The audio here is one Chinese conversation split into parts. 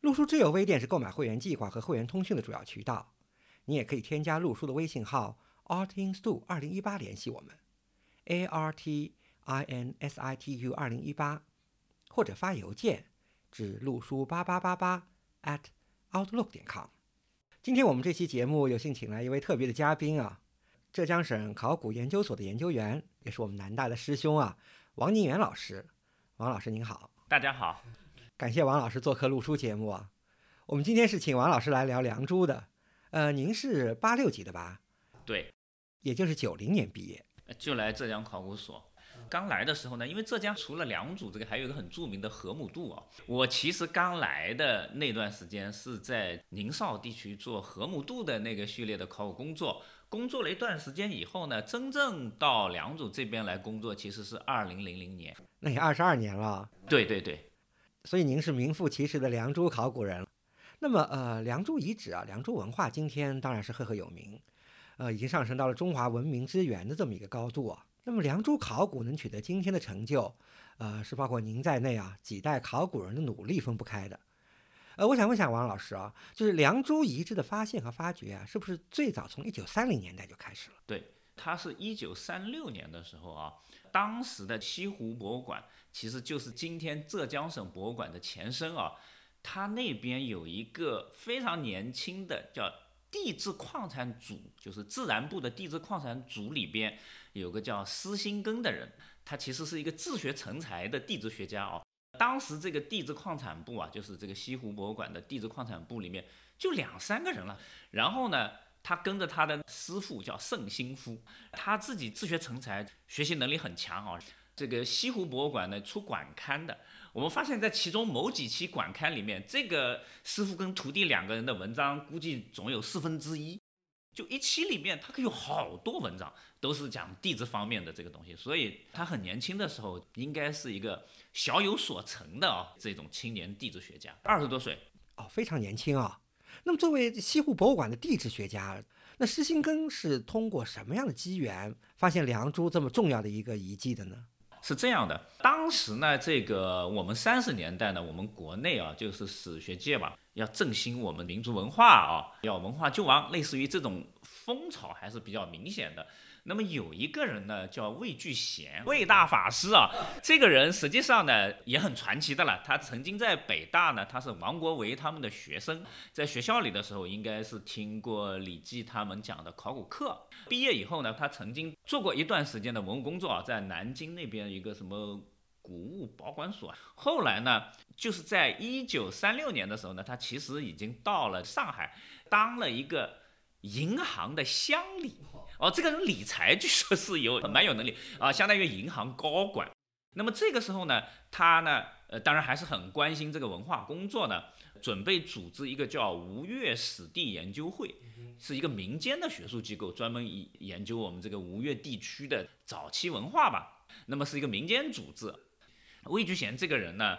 陆书知友微店是购买会员计划和会员通讯的主要渠道。你也可以添加陆书的微信号 artinstu 二零一八联系我们，a r t i n s i t u 二零一八，或者发邮件至陆书八八八八 at outlook 点 com。今天我们这期节目有幸请来一位特别的嘉宾啊，浙江省考古研究所的研究员，也是我们南大的师兄啊，王宁元老师。王老师您好，大家好。感谢王老师做客录书节目啊！我们今天是请王老师来聊《梁祝》的。呃，您是八六级的吧？对，也就是九零年毕业，就来浙江考古所。刚来的时候呢，因为浙江除了良渚这个，还有一个很著名的河姆渡啊。我其实刚来的那段时间是在宁绍地区做河姆渡的那个序列的考古工作，工作了一段时间以后呢，真正到良渚这边来工作，其实是二零零零年，那也二十二年了。对对对。所以您是名副其实的良渚考古人。那么，呃，良渚遗址啊，良渚文化今天当然是赫赫有名，呃，已经上升到了中华文明之源的这么一个高度啊。那么，良渚考古能取得今天的成就，呃，是包括您在内啊几代考古人的努力分不开的。呃，我想问一下王老师啊，就是良渚遗址的发现和发掘啊，是不是最早从一九三零年代就开始了？对，它是一九三六年的时候啊，当时的西湖博物馆。其实就是今天浙江省博物馆的前身啊，它那边有一个非常年轻的叫地质矿产组，就是自然部的地质矿产组里边有个叫施新根的人，他其实是一个自学成才的地质学家哦。当时这个地质矿产部啊，就是这个西湖博物馆的地质矿产部里面就两三个人了。然后呢，他跟着他的师傅叫盛兴夫，他自己自学成才，学习能力很强啊。这个西湖博物馆呢出馆刊的，我们发现，在其中某几期馆刊里面，这个师傅跟徒弟两个人的文章，估计总有四分之一。就一期里面，他可以有好多文章，都是讲地质方面的这个东西。所以他很年轻的时候，应该是一个小有所成的啊，这种青年地质学家，二十多岁哦，非常年轻啊。那么作为西湖博物馆的地质学家，那施新根是通过什么样的机缘发现良渚这么重要的一个遗迹的呢？是这样的，当时呢，这个我们三十年代呢，我们国内啊，就是史学界吧，要振兴我们民族文化啊，要文化救亡，类似于这种风潮还是比较明显的。那么有一个人呢，叫魏聚贤，魏大法师啊，这个人实际上呢也很传奇的了。他曾经在北大呢，他是王国维他们的学生，在学校里的时候，应该是听过李济他们讲的考古课。毕业以后呢，他曾经做过一段时间的文物工作啊，在南京那边一个什么古物保管所。后来呢，就是在一九三六年的时候呢，他其实已经到了上海，当了一个银行的乡里。哦，这个人理财据说是有蛮有能力啊，相当于银行高管。那么这个时候呢，他呢，呃，当然还是很关心这个文化工作呢，准备组织一个叫吴越史地研究会，是一个民间的学术机构，专门以研究我们这个吴越地区的早期文化吧。那么是一个民间组织。魏居贤这个人呢，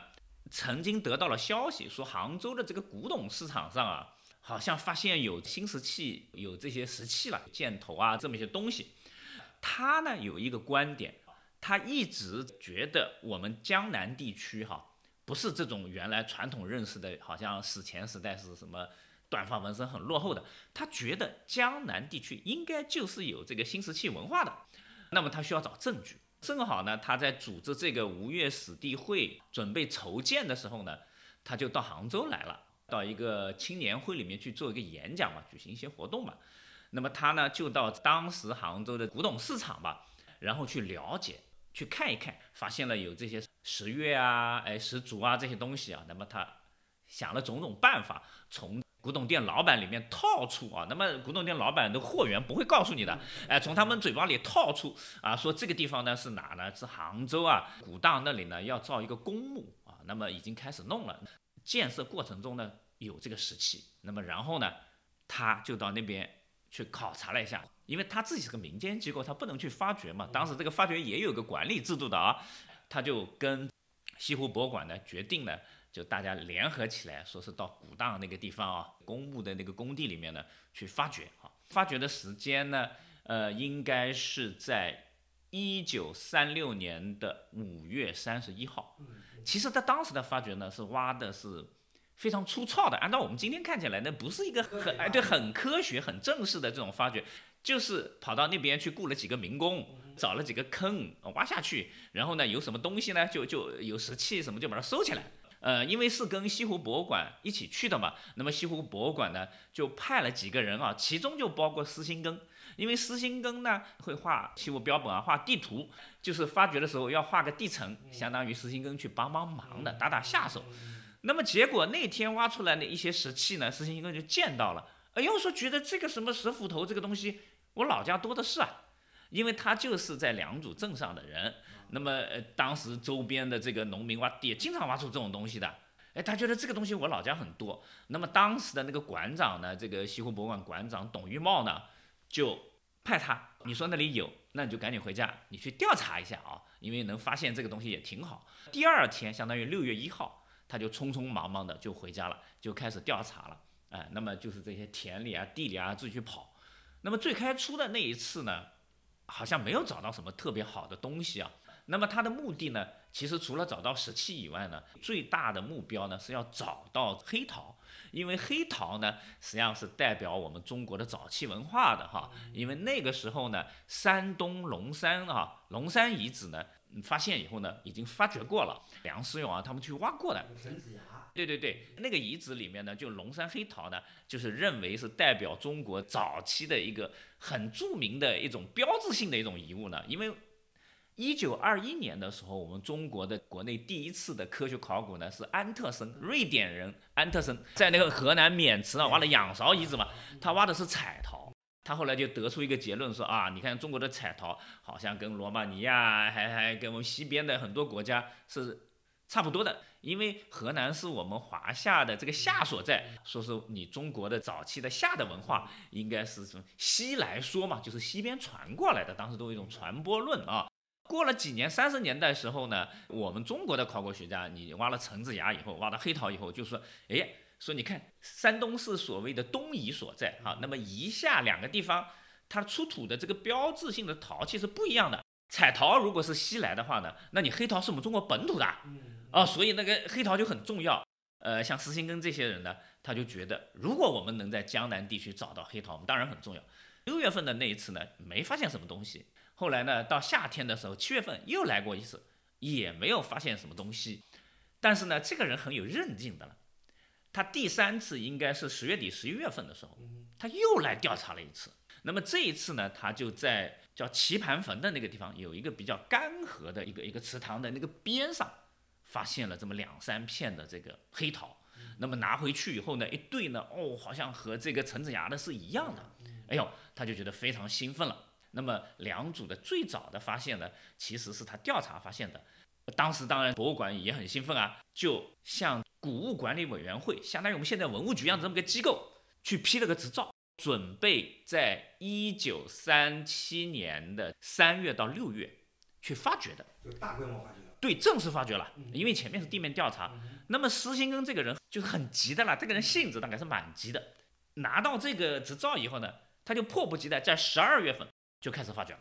曾经得到了消息，说杭州的这个古董市场上啊。好像发现有新石器，有这些石器了，箭头啊，这么一些东西。他呢有一个观点，他一直觉得我们江南地区哈，不是这种原来传统认识的，好像史前时代是什么短发纹身很落后的。他觉得江南地区应该就是有这个新石器文化的。那么他需要找证据。正好呢，他在组织这个吴越史地会准备筹建的时候呢，他就到杭州来了。到一个青年会里面去做一个演讲嘛，举行一些活动嘛。那么他呢就到当时杭州的古董市场吧，然后去了解、去看一看，发现了有这些石月啊、哎石竹啊这些东西啊。那么他想了种种办法，从古董店老板里面套出啊。那么古董店老板的货源不会告诉你的，哎，从他们嘴巴里套出啊，说这个地方呢是哪呢？是杭州啊，古荡那里呢要造一个公墓啊。那么已经开始弄了。建设过程中呢，有这个石器。那么然后呢，他就到那边去考察了一下，因为他自己是个民间机构，他不能去发掘嘛。当时这个发掘也有个管理制度的啊，他就跟西湖博物馆呢决定呢，就大家联合起来，说是到古荡那个地方啊，公墓的那个工地里面呢去发掘啊。发掘的时间呢，呃，应该是在一九三六年的五月三十一号。其实他当时的发掘呢，是挖的是非常粗糙的。按照我们今天看起来，那不是一个很哎对很科学、很正式的这种发掘，就是跑到那边去雇了几个民工，找了几个坑挖下去，然后呢有什么东西呢，就就有石器什么就把它收起来。呃，因为是跟西湖博物馆一起去的嘛，那么西湖博物馆呢就派了几个人啊，其中就包括施新庚。因为石心耕呢会画器物标本啊，画地图，就是发掘的时候要画个地层，相当于石心耕去帮帮忙的，打打下手。那么结果那天挖出来的一些石器呢，施新庚就见到了，哎呦说觉得这个什么石斧头这个东西，我老家多的是啊，因为他就是在良渚镇上的人，那么呃当时周边的这个农民挖也经常挖出这种东西的，哎他觉得这个东西我老家很多。那么当时的那个馆长呢，这个西湖博物馆馆长董玉茂呢。就派他，你说那里有，那你就赶紧回家，你去调查一下啊，因为能发现这个东西也挺好。第二天，相当于六月一号，他就匆匆忙忙的就回家了，就开始调查了。哎，那么就是这些田里啊、地里啊自己去跑。那么最开初的那一次呢，好像没有找到什么特别好的东西啊。那么他的目的呢，其实除了找到石器以外呢，最大的目标呢是要找到黑陶。因为黑陶呢，实际上是代表我们中国的早期文化的哈。因为那个时候呢，山东龙山啊，龙山遗址呢，发现以后呢，已经发掘过了，梁思永啊他们去挖过的。对对对，那个遗址里面呢，就龙山黑陶呢，就是认为是代表中国早期的一个很著名的一种标志性的一种遗物呢，因为。一九二一年的时候，我们中国的国内第一次的科学考古呢，是安特森，瑞典人安特森在那个河南渑池啊挖了仰韶遗址嘛，他挖的是彩陶，他后来就得出一个结论说啊，你看中国的彩陶好像跟罗马尼亚还还跟我们西边的很多国家是差不多的，因为河南是我们华夏的这个夏所在，说是你中国的早期的夏的文化应该是从西来说嘛，就是西边传过来的，当时都有一种传播论啊。过了几年，三十年代时候呢，我们中国的考古学家，你挖了陈子崖以后，挖到黑陶以后，就说，哎，说你看，山东是所谓的东夷所在，哈，那么夷夏两个地方，它出土的这个标志性的陶器是不一样的。彩陶如果是西来的话呢，那你黑陶是我们中国本土的，啊，所以那个黑陶就很重要。呃，像石新根这些人呢，他就觉得，如果我们能在江南地区找到黑陶，我们当然很重要。六月份的那一次呢，没发现什么东西。后来呢，到夏天的时候，七月份又来过一次，也没有发现什么东西。但是呢，这个人很有韧劲的了。他第三次应该是十月底、十一月份的时候，他又来调查了一次。那么这一次呢，他就在叫棋盘坟的那个地方，有一个比较干涸的一个一个池塘的那个边上，发现了这么两三片的这个黑陶。那么拿回去以后呢，一对呢，哦，好像和这个陈子牙的是一样的。哎呦，他就觉得非常兴奋了。那么两组的最早的发现呢，其实是他调查发现的。当时当然博物馆也很兴奋啊，就向古物管理委员会，相当于我们现在文物局一样这么个机构，去批了个执照，准备在一九三七年的三月到六月去发掘的。就大规模发掘。对，正式发掘了，因为前面是地面调查。那么施新根这个人就是很急的了，这个人性子大概是蛮急的。拿到这个执照以后呢，他就迫不及待在十二月份。就开始发掘了，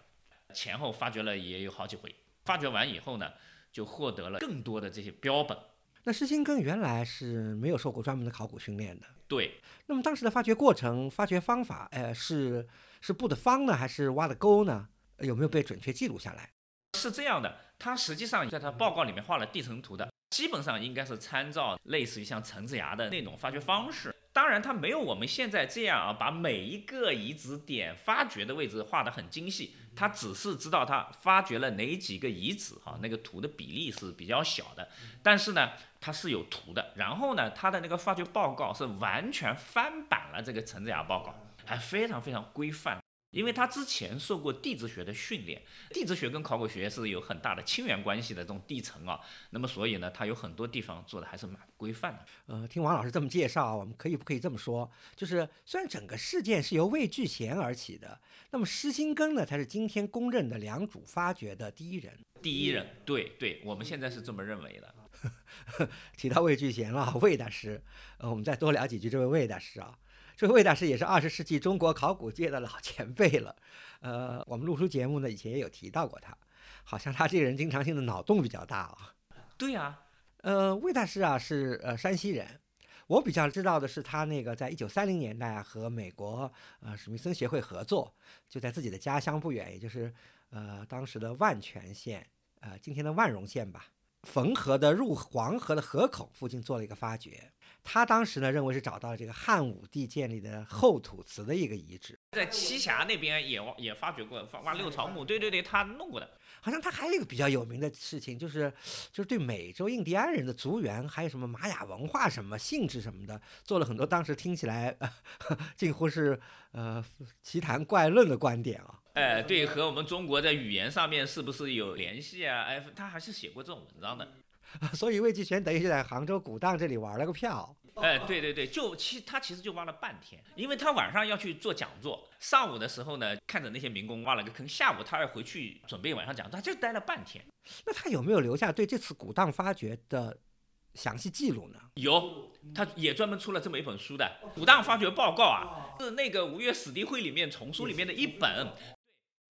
前后发掘了也有好几回。发掘完以后呢，就获得了更多的这些标本。那施新根原来是没有受过专门的考古训练的。对。那么当时的发掘过程、发掘方法，呃，是是布的方呢，还是挖的沟呢？有没有被准确记录下来？是这样的，他实际上在他报告里面画了地层图的，基本上应该是参照类似于像陈子崖的那种发掘方式。当然，它没有我们现在这样啊，把每一个遗址点发掘的位置画得很精细。它只是知道它发掘了哪几个遗址，哈，那个图的比例是比较小的。但是呢，它是有图的。然后呢，它的那个发掘报告是完全翻版了这个陈子崖报告，还非常非常规范。因为他之前受过地质学的训练，地质学跟考古学是有很大的亲缘关系的这种地层啊，那么所以呢，他有很多地方做的还是蛮规范的。呃，听王老师这么介绍，我们可以不可以这么说？就是虽然整个事件是由魏聚贤而起的，那么施新根呢才是今天公认的良渚发掘的第一人。第一人，对对，我们现在是这么认为的。提到魏聚贤了，魏大师，呃，我们再多聊几句这位魏大师啊。这位魏大师也是二十世纪中国考古界的老前辈了，呃，我们录书节目呢以前也有提到过他，好像他这个人经常性的脑洞比较大啊。对呀，呃，魏大师啊是呃山西人，我比较知道的是他那个在一九三零年代和美国呃史密森协会合作，就在自己的家乡不远，也就是呃当时的万全县，呃今天的万荣县吧，汾河的入黄河的河口附近做了一个发掘。他当时呢认为是找到了这个汉武帝建立的后土祠的一个遗址，在栖霞那边也也发掘过，挖六朝墓，对对对，他弄过的。好像他还有一个比较有名的事情，就是就是对美洲印第安人的族源，还有什么玛雅文化什么性质什么的，做了很多当时听起来 近乎是呃奇谈怪论的观点啊。哎，对，和我们中国在语言上面是不是有联系啊？哎，他还是写过这种文章的。所以魏继全等于就在杭州古荡这里玩了个票。哎，对对对，就其他其实就挖了半天，因为他晚上要去做讲座，上午的时候呢看着那些民工挖了个坑，下午他要回去准备晚上讲座，他就待了半天。那他有没有留下对这次古荡发掘的详细记录呢？有，他也专门出了这么一本书的《古荡发掘报告》啊，是那个吴越史地会里面丛书里面的一本。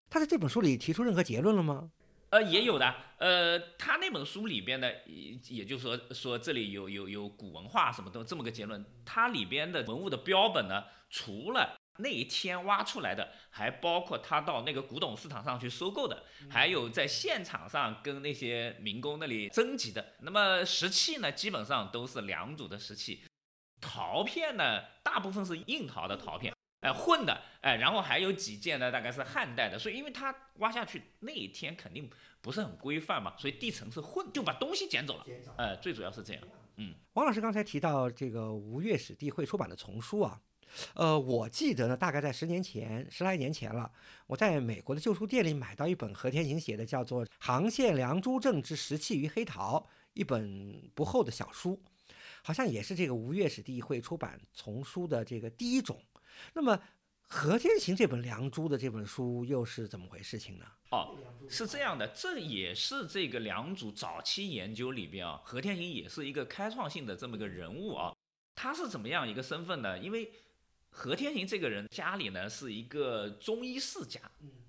他在这本书里提出任何结论了吗？呃，也有的，呃，他那本书里边呢，也也就是说说这里有有有古文化什么的这么个结论。它里边的文物的标本呢，除了那一天挖出来的，还包括他到那个古董市场上去收购的，还有在现场上跟那些民工那里征集的。那么石器呢，基本上都是良渚的石器，陶片呢，大部分是硬陶的陶片。哎，混的，哎，然后还有几件呢，大概是汉代的，所以因为它挖下去那一天肯定不是很规范嘛，所以地层是混，就把东西捡走了，哎，最主要是这样。嗯，王老师刚才提到这个吴越史地会出版的丛书啊，呃，我记得呢，大概在十年前，十来年前了，我在美国的旧书店里买到一本何天行写的，叫做《杭县良渚镇之石器与黑陶》，一本不厚的小书，好像也是这个吴越史地会出版丛书的这个第一种。那么，何天行这本《良渚》的这本书又是怎么回事情呢？哦，是这样的，这也是这个良渚早期研究里边啊，何天行也是一个开创性的这么个人物啊。他是怎么样一个身份呢？因为何天行这个人家里呢是一个中医世家，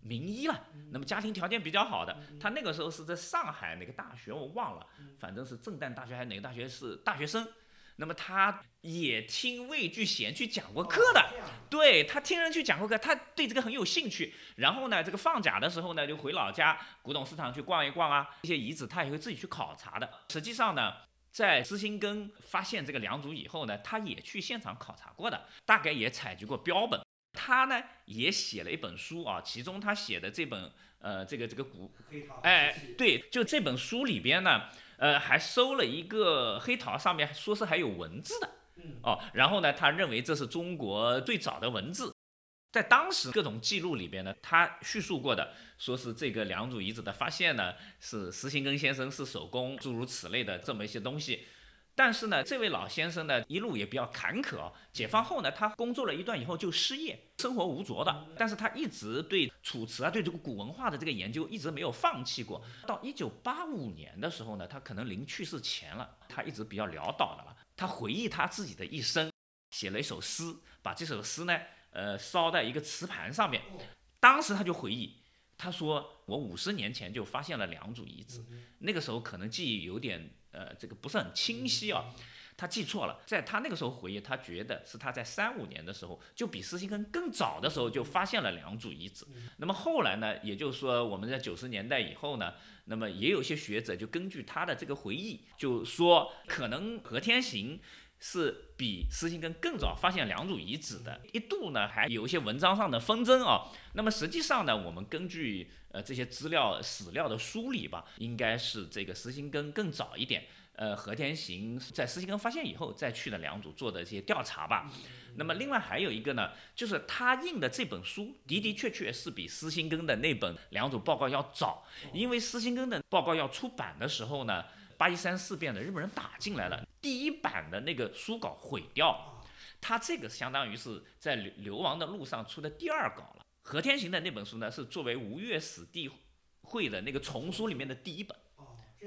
名医了，那么家庭条件比较好的。他那个时候是在上海哪个大学我忘了，反正是震旦大学还是哪个大学是大学生。那么他也听魏聚贤去讲过课的，对他听人去讲过课，他对这个很有兴趣。然后呢，这个放假的时候呢，就回老家古董市场去逛一逛啊，一些遗址他也会自己去考察的。实际上呢，在施新根发现这个良渚以后呢，他也去现场考察过的，大概也采集过标本。他呢也写了一本书啊，其中他写的这本呃这个这个古，哎对，就这本书里边呢。呃，还收了一个黑陶，上面说是还有文字的，哦，然后呢，他认为这是中国最早的文字，在当时各种记录里边呢，他叙述过的，说是这个良渚遗址的发现呢，是石行根先生是手工，诸如此类的这么一些东西。但是呢，这位老先生呢，一路也比较坎坷。解放后呢，他工作了一段以后就失业，生活无着的。但是他一直对楚辞啊，对这个古文化的这个研究一直没有放弃过。到一九八五年的时候呢，他可能临去世前了，他一直比较潦倒的了。他回忆他自己的一生，写了一首诗，把这首诗呢，呃，烧在一个瓷盘上面。当时他就回忆，他说：“我五十年前就发现了良渚遗址，那个时候可能记忆有点。”呃，这个不是很清晰啊，他记错了，在他那个时候回忆，他觉得是他在三五年的时候，就比施新根更早的时候就发现了良渚遗址。那么后来呢，也就是说我们在九十年代以后呢，那么也有些学者就根据他的这个回忆，就说可能何天行是比施新根更早发现良渚遗址的，一度呢还有一些文章上的纷争啊。那么实际上呢，我们根据呃，这些资料史料的梳理吧，应该是这个石新根更早一点。呃和田行在石兴根发现以后再去的良渚做的一些调查吧。那么另外还有一个呢，就是他印的这本书的的确确是比石兴根的那本良渚报告要早，因为石兴根的报告要出版的时候呢，八一三事变的日本人打进来了，第一版的那个书稿毁掉，他这个相当于是在流流亡的路上出的第二稿了。和田行的那本书呢，是作为吴越史地会的那个丛书里面的第一本。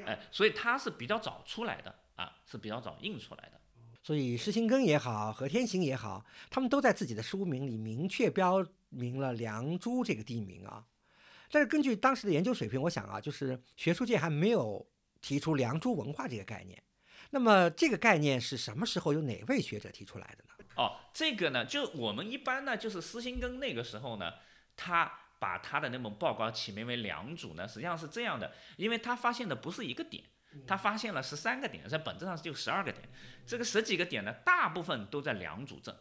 哎，所以它是比较早出来的啊，是比较早印出来的。所以施兴根也好，何天行也好，他们都在自己的书名里明确标明了良渚这个地名啊。但是根据当时的研究水平，我想啊，就是学术界还没有提出良渚文化这个概念。那么这个概念是什么时候由哪位学者提出来的呢？哦，这个呢，就我们一般呢，就是施兴根那个时候呢，他。把他的那本报告起名为良渚呢，实际上是这样的，因为他发现的不是一个点，他发现了十三个点，在本质上就十二个点，这个十几个点呢，大部分都在良渚镇，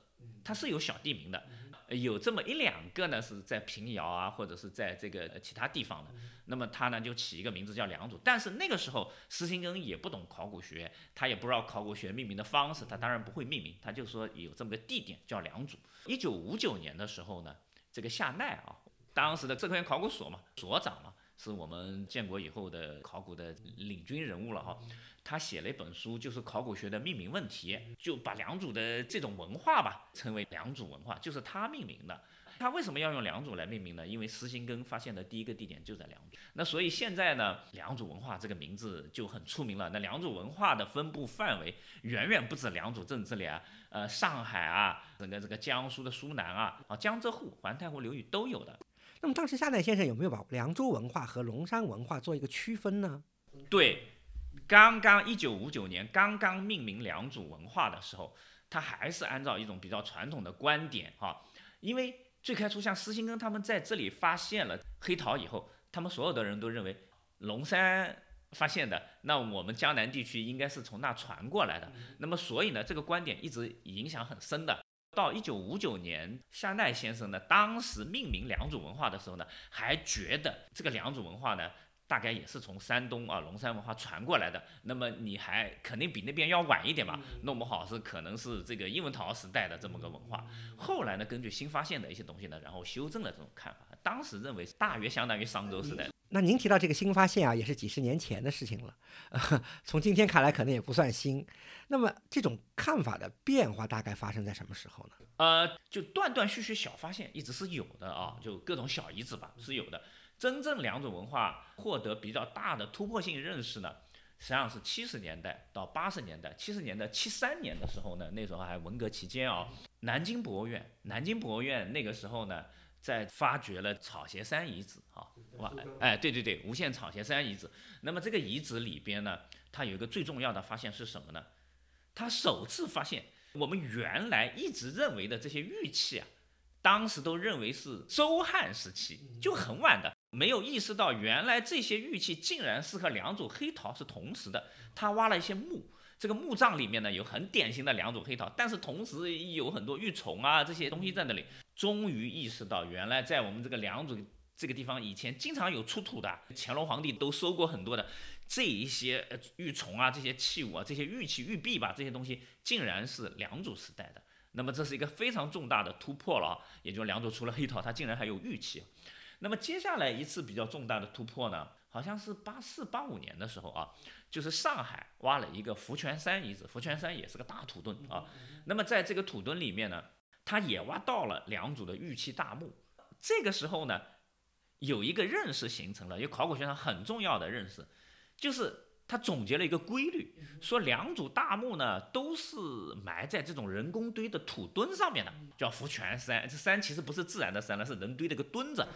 它是有小地名的，有这么一两个呢是在平遥啊，或者是在这个其他地方的，那么他呢就起一个名字叫良渚，但是那个时候施兴根也不懂考古学，他也不知道考古学命名的方式，他当然不会命名，他就说有这么个地点叫良渚。一九五九年的时候呢，这个夏奈啊。当时的浙科院考古所嘛，所长嘛，是我们建国以后的考古的领军人物了哈。他写了一本书，就是考古学的命名问题，就把良渚的这种文化吧称为良渚文化，就是他命名的。他为什么要用良渚来命名呢？因为石兴根发现的第一个地点就在良渚。那所以现在呢，良渚文化这个名字就很出名了。那良渚文化的分布范围远远不止良渚镇这里啊，呃，上海啊，整个这个江苏的苏南啊，啊，江浙沪、环太湖流域都有的。那么当时夏奈先生有没有把良渚文化和龙山文化做一个区分呢？对，刚刚一九五九年刚刚命名良渚文化的时候，他还是按照一种比较传统的观点哈，因为最开始像施兴根他们在这里发现了黑陶以后，他们所有的人都认为龙山发现的，那我们江南地区应该是从那传过来的，那么所以呢，这个观点一直影响很深的。到一九五九年，夏奈先生呢，当时命名良渚文化的时候呢，还觉得这个良渚文化呢，大概也是从山东啊龙山文化传过来的。那么你还肯定比那边要晚一点吧？弄不好是可能是这个英文陶时代的这么个文化。后来呢，根据新发现的一些东西呢，然后修正了这种看法。当时认为大约相当于商周时代。那您提到这个新发现啊，也是几十年前的事情了，从今天看来可能也不算新。那么这种看法的变化大概发生在什么时候呢？呃，就断断续续小发现一直是有的啊，就各种小遗址吧是有的。真正两种文化获得比较大的突破性认识呢，实际上是七十年代到八十年代。七十年代七三年的时候呢，那时候还文革期间啊，南京博物院，南京博物院那个时候呢。在发掘了草鞋山遗址啊，哇，哎，对对对，无限草鞋山遗址。那么这个遗址里边呢，它有一个最重要的发现是什么呢？它首次发现我们原来一直认为的这些玉器啊，当时都认为是周汉时期，就很晚的，没有意识到原来这些玉器竟然是和两组黑陶是同时的。他挖了一些墓，这个墓葬里面呢有很典型的两组黑陶，但是同时有很多玉琮啊这些东西在那里。终于意识到，原来在我们这个良渚这个地方，以前经常有出土的，乾隆皇帝都收过很多的这一些玉琮啊，这些器物啊，这些玉器玉璧吧，这些东西竟然是良渚时代的。那么这是一个非常重大的突破了啊！也就良渚除了黑陶，它竟然还有玉器。那么接下来一次比较重大的突破呢，好像是八四八五年的时候啊，就是上海挖了一个福泉山遗址，福泉山也是个大土墩啊。那么在这个土墩里面呢。他也挖到了两组的玉器大墓，这个时候呢，有一个认识形成了，有考古学上很重要的认识，就是他总结了一个规律，说两组大墓呢都是埋在这种人工堆的土墩上面的，叫福泉山。这山其实不是自然的山了，是人堆的个墩子。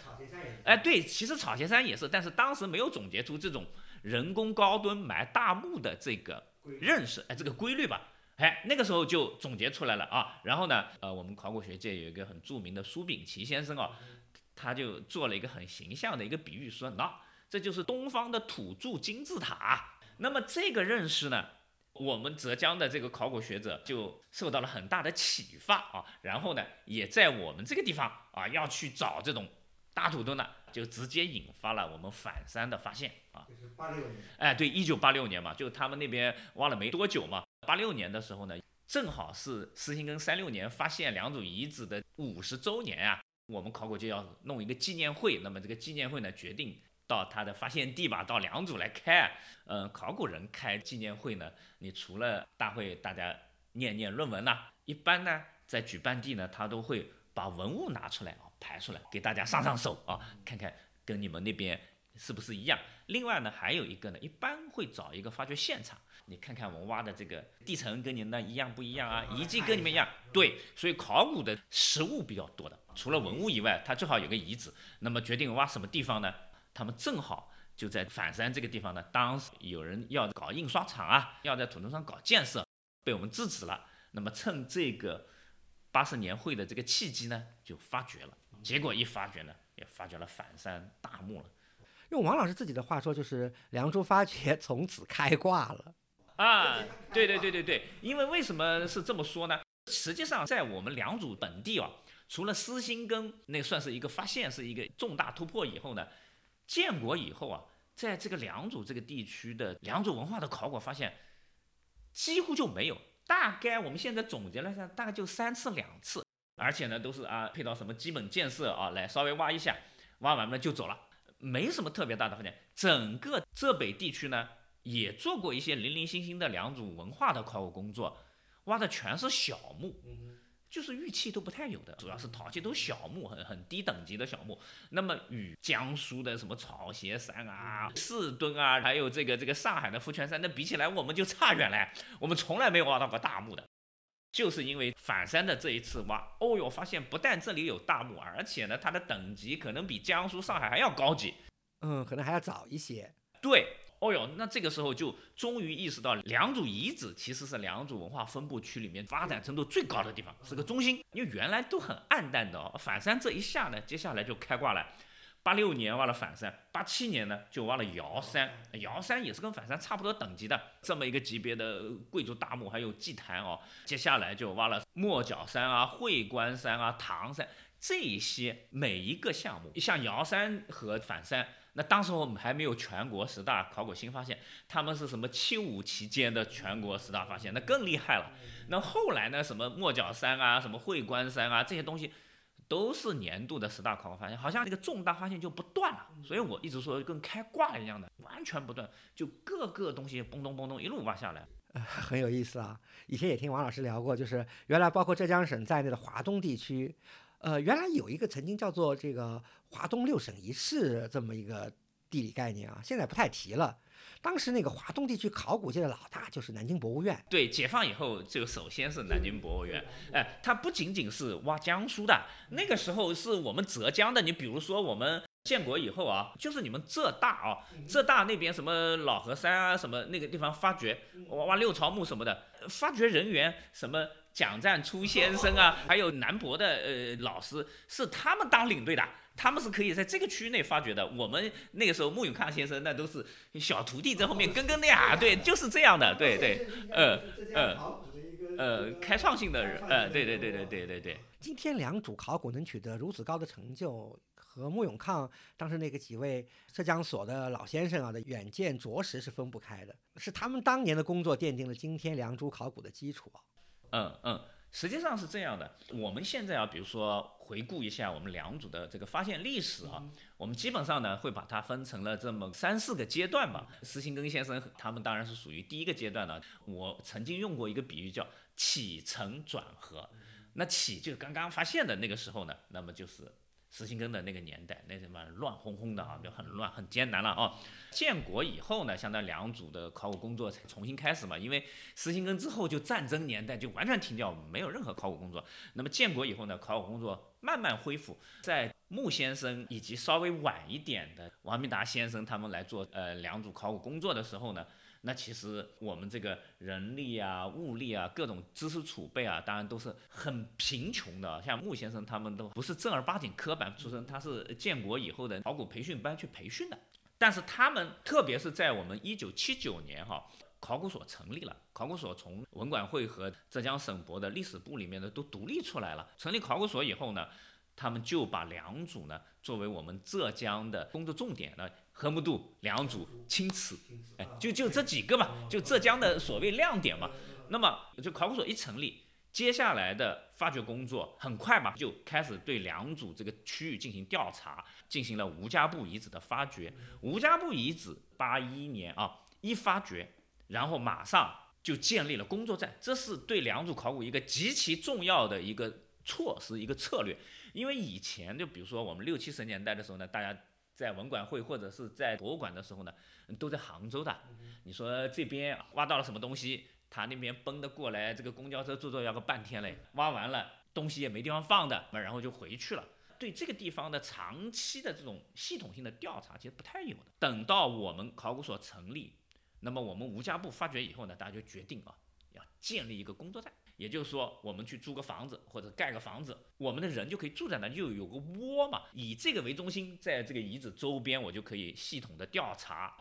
哎，对，其实草鞋山也是，但是当时没有总结出这种人工高墩埋大墓的这个认识，哎，这个规律吧。哎，那个时候就总结出来了啊，然后呢，呃，我们考古学界有一个很著名的苏秉琦先生哦，他就做了一个很形象的一个比喻，说那这就是东方的土著金字塔。那么这个认识呢，我们浙江的这个考古学者就受到了很大的启发啊，然后呢，也在我们这个地方啊要去找这种大土墩呢，就直接引发了我们反山的发现啊。就是八六年。哎，对，一九八六年嘛，就他们那边挖了没多久嘛，八六年的时候呢，正好是石兴根三六年发现良渚遗址的五十周年啊，我们考古就要弄一个纪念会。那么这个纪念会呢，决定到他的发现地吧，到良渚来开。嗯，考古人开纪念会呢，你除了大会大家念念论文呐，一般呢，在举办地呢，他都会把文物拿出来啊。排出来给大家上上手啊，看看跟你们那边是不是一样。另外呢，还有一个呢，一般会找一个发掘现场，你看看我们挖的这个地层跟你那一样不一样啊？遗迹跟你们一样，对，所以考古的实物比较多的，除了文物以外，它最好有个遗址。那么决定挖什么地方呢？他们正好就在反山这个地方呢。当时有人要搞印刷厂啊，要在土豆上搞建设，被我们制止了。那么趁这个八十年会的这个契机呢，就发掘了。结果一发掘呢，也发掘了反山大墓了。用王老师自己的话说，就是梁祝发掘从此开挂了。啊，对对对对对，因为为什么是这么说呢？实际上，在我们良渚本地啊，除了狮心根那算是一个发现，是一个重大突破以后呢，建国以后啊，在这个良渚这个地区的良渚文化的考古发现，几乎就没有。大概我们现在总结了一下，大概就三次两次。而且呢，都是啊配套什么基本建设啊，来稍微挖一下，挖完了就走了，没什么特别大的发现。整个浙北地区呢，也做过一些零零星星的良渚文化的考古工作，挖的全是小墓，就是玉器都不太有的，主要是陶器，都小木，很很低等级的小木。那么与江苏的什么草鞋山啊、四墩啊，还有这个这个上海的福泉山，那比起来，我们就差远了。我们从来没有挖到过大墓的。就是因为反山的这一次挖，哦哟，发现不但这里有大墓，而且呢，它的等级可能比江苏、上海还要高级，嗯，可能还要早一些。对，哦哟，那这个时候就终于意识到，良渚遗址其实是良渚文化分布区里面发展程度最高的地方，是个中心。因为原来都很暗淡的哦，反山这一下呢，接下来就开挂了。八六年挖了反山，八七年呢就挖了瑶山，瑶山也是跟反山差不多等级的这么一个级别的贵族大墓，还有祭坛哦。接下来就挖了莫角山啊、会关山啊、唐山这些每一个项目，像瑶山和反山，那当时我们还没有全国十大考古新发现，他们是什么七五期间的全国十大发现，那更厉害了。那后来呢，什么莫角山啊、什么会关山啊这些东西。都是年度的十大考古发现，好像这个重大发现就不断了，所以我一直说跟开挂一样的，完全不断，就各个东西嘣咚嘣咚一路挖下来，很有意思啊。以前也听王老师聊过，就是原来包括浙江省在内的华东地区，呃，原来有一个曾经叫做这个华东六省一市这么一个地理概念啊，现在不太提了。当时那个华东地区考古界的老大就是南京博物院。对，解放以后就首先是南京博物院。哎，它不仅仅是挖江苏的，那个时候是我们浙江的。你比如说我们建国以后啊，就是你们浙大啊，浙大那边什么老河山啊，什么那个地方发掘挖挖六朝墓什么的，发掘人员什么蒋占初先生啊，还有南博的呃老师是他们当领队的。他们是可以在这个区域内发掘的。我们那个时候，穆永康先生那都是小徒弟在后面跟跟的呀。对，就是这样的。对对，呃呃呃，开创性的人，呃，对对对对对对对。今天良渚考古能取得如此高的成就，和穆永康当时那个几位浙江所的老先生啊的远见着实是分不开的。是他们当年的工作奠定了今天良渚考古的基础啊。嗯嗯。实际上是这样的，我们现在啊，比如说回顾一下我们两组的这个发现历史啊，我们基本上呢会把它分成了这么三四个阶段吧。施行根先生他们当然是属于第一个阶段的。我曾经用过一个比喻叫起承转合，那起就是刚刚发现的那个时候呢，那么就是。石兴根的那个年代，那什么乱哄哄的啊，就很乱很艰难了啊。建国以后呢，相当于两组的考古工作才重新开始嘛，因为石兴根之后就战争年代就完全停掉，没有任何考古工作。那么建国以后呢，考古工作慢慢恢复，在穆先生以及稍微晚一点的王明达先生他们来做呃两组考古工作的时候呢。那其实我们这个人力啊、物力啊、各种知识储备啊，当然都是很贫穷的。像穆先生他们都不是正儿八经科班出身，他是建国以后的考古培训班去培训的。但是他们特别是在我们一九七九年哈，考古所成立了，考古所从文管会和浙江省博的历史部里面呢都独立出来了。成立考古所以后呢，他们就把良渚呢作为我们浙江的工作重点呢，河姆渡、良渚、青瓷，哎，就就这几个嘛，就浙江的所谓亮点嘛。那么就考古所一成立，接下来的发掘工作很快嘛，就开始对良渚这个区域进行调查，进行了吴家埠遗址的发掘。吴家埠遗址八一年啊一发掘，然后马上就建立了工作站，这是对良渚考古一个极其重要的一个措施，一个策略。因为以前就比如说我们六七十年代的时候呢，大家在文管会或者是在博物馆的时候呢，都在杭州的。你说这边挖到了什么东西，他那边奔的过来，这个公交车坐坐要个半天嘞。挖完了东西也没地方放的，然后就回去了。对这个地方的长期的这种系统性的调查其实不太有的。等到我们考古所成立，那么我们吴家埠发掘以后呢，大家就决定啊，要建立一个工作站。也就是说，我们去租个房子或者盖个房子，我们的人就可以住在那，就有个窝嘛。以这个为中心，在这个遗址周边，我就可以系统的调查。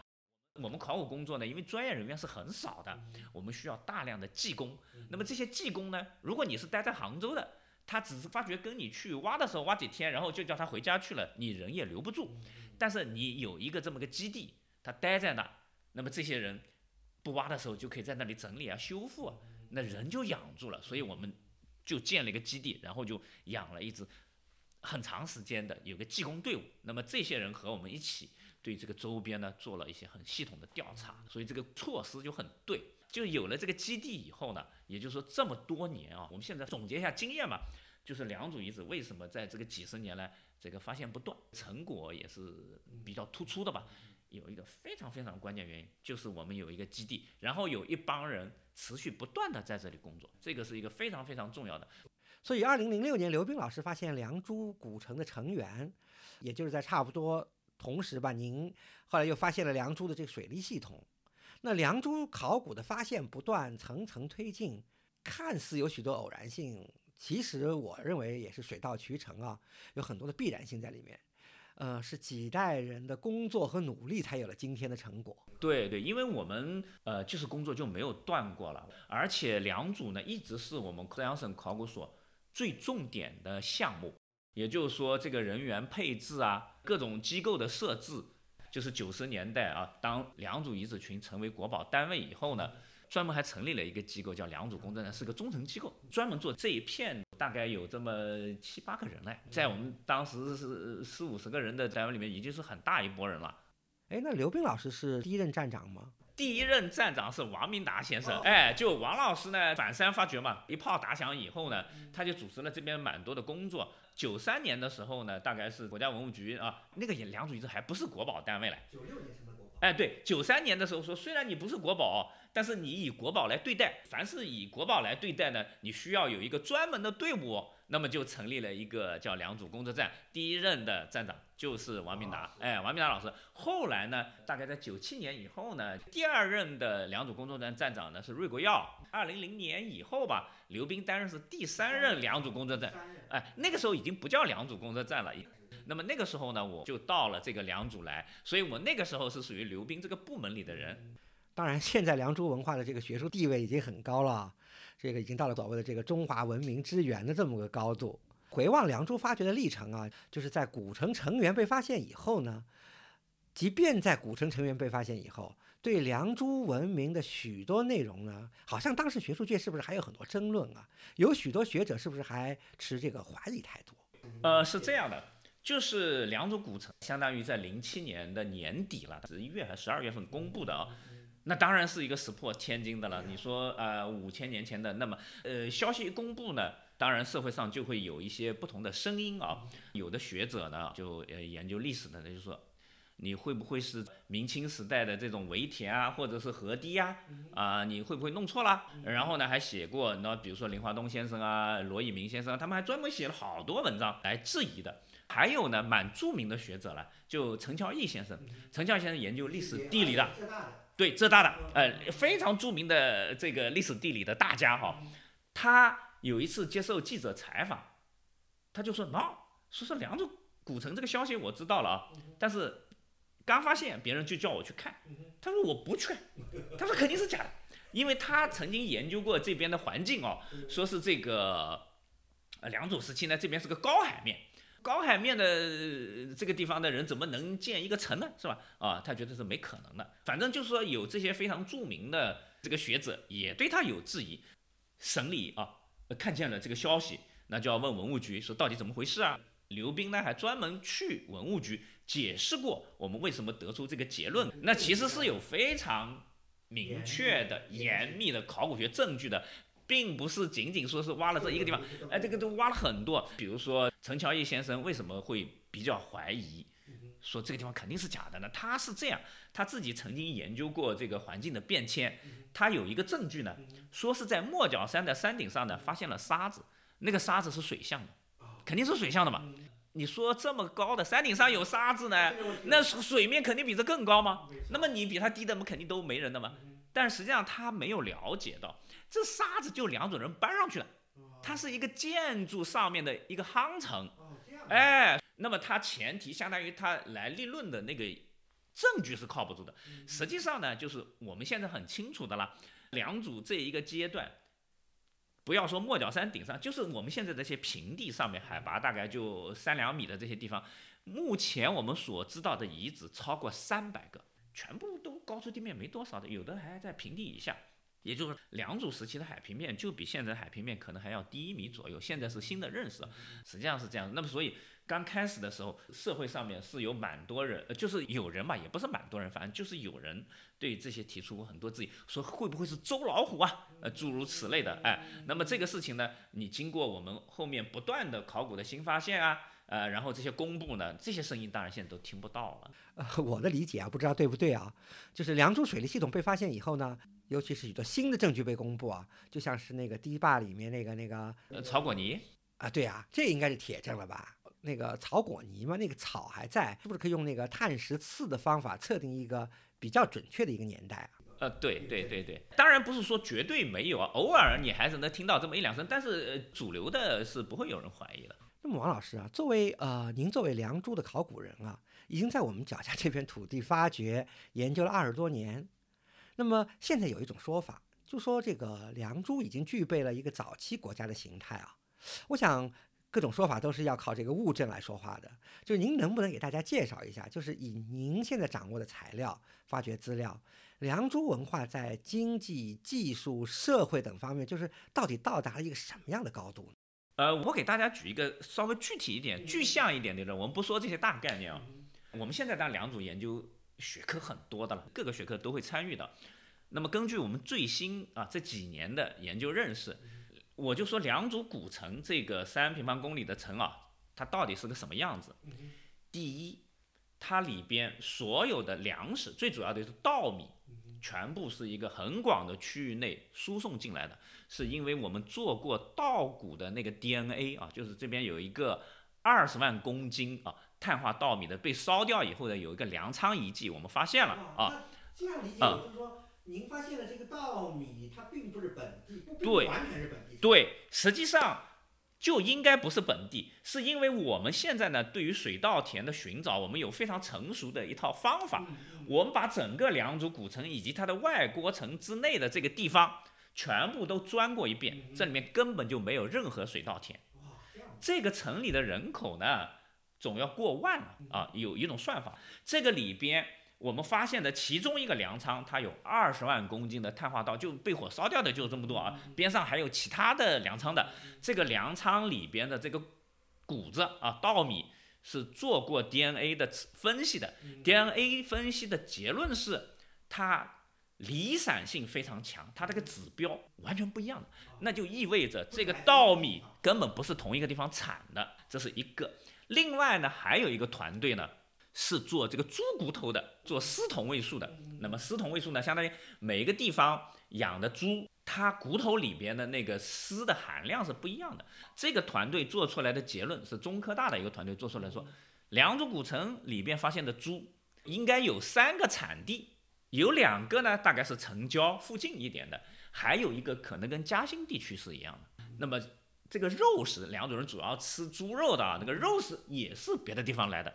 我们考古工作呢，因为专业人员是很少的，我们需要大量的技工。那么这些技工呢，如果你是待在杭州的，他只是发觉跟你去挖的时候挖几天，然后就叫他回家去了，你人也留不住。但是你有一个这么个基地，他待在那，那么这些人不挖的时候就可以在那里整理啊、修复啊。那人就养住了，所以我们就建了一个基地，然后就养了一支很长时间的有个技工队伍。那么这些人和我们一起对这个周边呢做了一些很系统的调查，所以这个措施就很对。就有了这个基地以后呢，也就是说这么多年啊，我们现在总结一下经验嘛，就是良渚遗址为什么在这个几十年来这个发现不断，成果也是比较突出的吧。有一个非常非常关键原因，就是我们有一个基地，然后有一帮人持续不断的在这里工作，这个是一个非常非常重要的。所以，二零零六年，刘斌老师发现良渚古城的成员，也就是在差不多同时吧，您后来又发现了良渚的这个水利系统。那良渚考古的发现不断，层层推进，看似有许多偶然性，其实我认为也是水到渠成啊，有很多的必然性在里面。呃，是几代人的工作和努力才有了今天的成果。对对，因为我们呃就是工作就没有断过了，而且良渚呢一直是我们浙江省考古所最重点的项目。也就是说，这个人员配置啊，各种机构的设置，就是九十年代啊，当良渚遗址群成为国保单位以后呢。专门还成立了一个机构，叫良渚工作站，是个中层机构，专门做这一片，大概有这么七八个人嘞，在我们当时是四五十个人的单位里面，已经是很大一波人了。哎，那刘斌老师是第一任站长吗？第一任站长是王明达先生。哎，就王老师呢，反山发掘嘛，一炮打响以后呢，他就组织了这边蛮多的工作。九三年的时候呢，大概是国家文物局啊，那个也良渚遗址还不是国宝单位嘞。九六年成的国宝。哎，对，九三年的时候说，虽然你不是国保。但是你以国宝来对待，凡是以国宝来对待呢，你需要有一个专门的队伍，那么就成立了一个叫良渚工作站，第一任的站长就是王明达，哎，王明达老师。后来呢，大概在九七年以后呢，第二任的良渚工作站站长呢是瑞国耀。二零零年以后吧，刘斌担任是第三任良渚工作站，哎，那个时候已经不叫良渚工作站了。那么那个时候呢，我就到了这个良渚来，所以我那个时候是属于刘斌这个部门里的人。当然，现在良渚文化的这个学术地位已经很高了，这个已经到了所谓的这个中华文明之源的这么个高度。回望良渚发掘的历程啊，就是在古城成员被发现以后呢，即便在古城成员被发现以后，对良渚文明的许多内容呢，好像当时学术界是不是还有很多争论啊？有许多学者是不是还持这个怀疑态度？呃，是这样的，就是良渚古城相当于在零七年的年底了，十一月还是十二月份公布的啊。那当然是一个石破天惊的了。你说，呃，五千年前的，那么，呃，消息一公布呢，当然社会上就会有一些不同的声音啊。有的学者呢，就呃研究历史的，他就说，你会不会是明清时代的这种围田啊，或者是河堤呀？啊，你会不会弄错了？然后呢，还写过，那比如说林华东先生啊，罗以明先生，他们还专门写了好多文章来质疑的。还有呢，蛮著名的学者了，就陈乔义先生，陈乔义先生研究历史地理的。对浙大的，呃，非常著名的这个历史地理的大家哈，他有一次接受记者采访，他就说：“：“no，，说是良渚古城这个消息我知道了啊，但是刚发现，别人就叫我去看，他说我不去，他说肯定是假的，因为他曾经研究过这边的环境哦，说是这个，呃，良渚时期呢，这边是个高海面，高海面的这个地方的人怎么能建一个城呢？是吧？啊，他觉得是没可能的。反正就是说有这些非常著名的这个学者也对他有质疑。省里啊看见了这个消息，那就要问文物局说到底怎么回事啊？刘斌呢还专门去文物局解释过我们为什么得出这个结论。那其实是有非常明确的、严密的考古学证据的。并不是仅仅说是挖了这一个地方，哎，这个都挖了很多。比如说陈乔义先生为什么会比较怀疑，说这个地方肯定是假的呢？他是这样，他自己曾经研究过这个环境的变迁，他有一个证据呢，说是在莫角山的山顶上呢发现了沙子，那个沙子是水相的，肯定是水相的嘛。你说这么高的山顶上有沙子呢，那水面肯定比这更高吗？那么你比它低的，么肯定都没人的嘛。但实际上他没有了解到。这沙子就两种人搬上去了，它是一个建筑上面的一个夯层，哎，那么它前提相当于它来立论的那个证据是靠不住的。实际上呢，就是我们现在很清楚的了，两组这一个阶段，不要说莫角山顶上，就是我们现在这些平地上面，海拔大概就三两米的这些地方，目前我们所知道的遗址超过三百个，全部都高出地面没多少的，有的还在平地以下。也就是良渚时期的海平面就比现在海平面可能还要低一米左右，现在是新的认识，实际上是这样。那么所以刚开始的时候，社会上面是有蛮多人，就是有人吧，也不是蛮多人，反正就是有人对这些提出过很多质疑，说会不会是周老虎啊，呃诸如此类的，哎，那么这个事情呢，你经过我们后面不断的考古的新发现啊，呃，然后这些公布呢，这些声音当然现在都听不到了。呃，我的理解啊，不知道对不对啊，就是良渚水利系统被发现以后呢。尤其是许多新的证据被公布啊，就像是那个堤坝里面那个那个草果泥啊，对啊，这应该是铁证了吧？那个草果泥嘛，那个草还在，是不是可以用那个碳十四的方法测定一个比较准确的一个年代啊？呃，对对对对，当然不是说绝对没有啊，偶尔你还是能听到这么一两声，但是主流的是不会有人怀疑的。那么王老师啊，作为呃您作为良渚的考古人啊，已经在我们脚下这片土地发掘研究了二十多年。那么现在有一种说法，就说这个良渚已经具备了一个早期国家的形态啊。我想各种说法都是要靠这个物证来说话的。就是您能不能给大家介绍一下，就是以您现在掌握的材料、发掘资料，良渚文化在经济、技术、社会等方面，就是到底到达了一个什么样的高度呢？呃，我给大家举一个稍微具体一点、具象一点的，我们不说这些大概念啊。我们现在当两组研究。学科很多的了，各个学科都会参与的。那么根据我们最新啊这几年的研究认识，我就说良渚古城这个三平方公里的城啊，它到底是个什么样子？第一，它里边所有的粮食，最主要的是稻米，全部是一个很广的区域内输送进来的，是因为我们做过稻谷的那个 DNA 啊，就是这边有一个二十万公斤啊。碳化稻米的被烧掉以后的有一个粮仓遗迹，我们发现了啊。这样理解就是说，您发现了这个稻米，它并不是本地，不完全是本地。对，实际上就应该不是本地，是因为我们现在呢，对于水稻田的寻找，我们有非常成熟的一套方法。我们把整个良渚古城以及它的外郭城之内的这个地方全部都钻过一遍，这里面根本就没有任何水稻田。这个城里的人口呢？总要过万了啊！有一种算法，这个里边我们发现的其中一个粮仓，它有二十万公斤的碳化稻就被火烧掉的就这么多啊，边上还有其他的粮仓的。这个粮仓里边的这个谷子啊，稻米是做过 DNA 的分析的，DNA 分析的结论是它离散性非常强，它这个指标完全不一样的，那就意味着这个稻米根本不是同一个地方产的，这是一个。另外呢，还有一个团队呢，是做这个猪骨头的，做丝同位素的。那么丝同位素呢，相当于每一个地方养的猪，它骨头里边的那个丝的含量是不一样的。这个团队做出来的结论是中科大的一个团队做出来说，良渚古城里边发现的猪应该有三个产地，有两个呢大概是城郊附近一点的，还有一个可能跟嘉兴地区是一样的。那么。这个肉食，两种人主要吃猪肉的啊，那个肉食也是别的地方来的。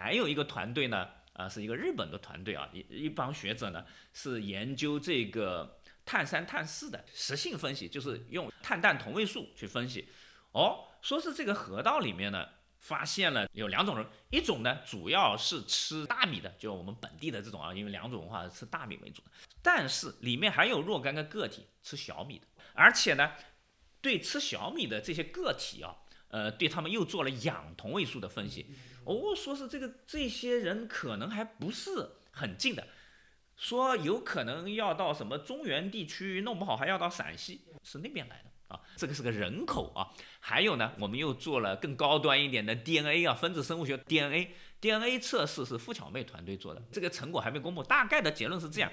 还有一个团队呢，啊，是一个日本的团队啊，一一帮学者呢是研究这个碳三碳四的实性分析，就是用碳氮同位素去分析。哦，说是这个河道里面呢发现了有两种人，一种呢主要是吃大米的，就我们本地的这种啊，因为两种文化是吃大米为主的，但是里面还有若干个个体吃小米的，而且呢，对吃小米的这些个体啊，呃，对他们又做了氧同位素的分析，哦，说是这个这些人可能还不是很近的，说有可能要到什么中原地区，弄不好还要到陕西，是那边来的。啊，这个是个人口啊，还有呢，我们又做了更高端一点的 DNA 啊，分子生物学 DNA，DNA 测试是付巧妹团队做的，这个成果还没公布，大概的结论是这样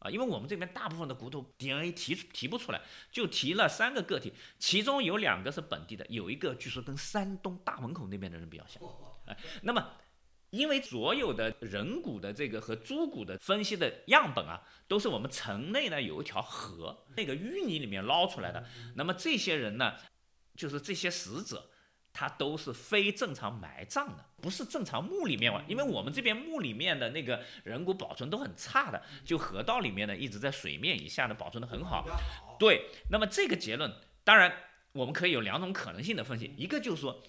啊，因为我们这边大部分的骨头 DNA 提提不出来，就提了三个个体，其中有两个是本地的，有一个据说跟山东大门口那边的人比较像，那么。因为所有的人骨的这个和猪骨的分析的样本啊，都是我们城内呢有一条河，那个淤泥里面捞出来的。那么这些人呢，就是这些死者，他都是非正常埋葬的，不是正常墓里面嘛。因为我们这边墓里面的那个人骨保存都很差的，就河道里面呢一直在水面以下的保存的很好。对，那么这个结论，当然我们可以有两种可能性的分析，一个就是说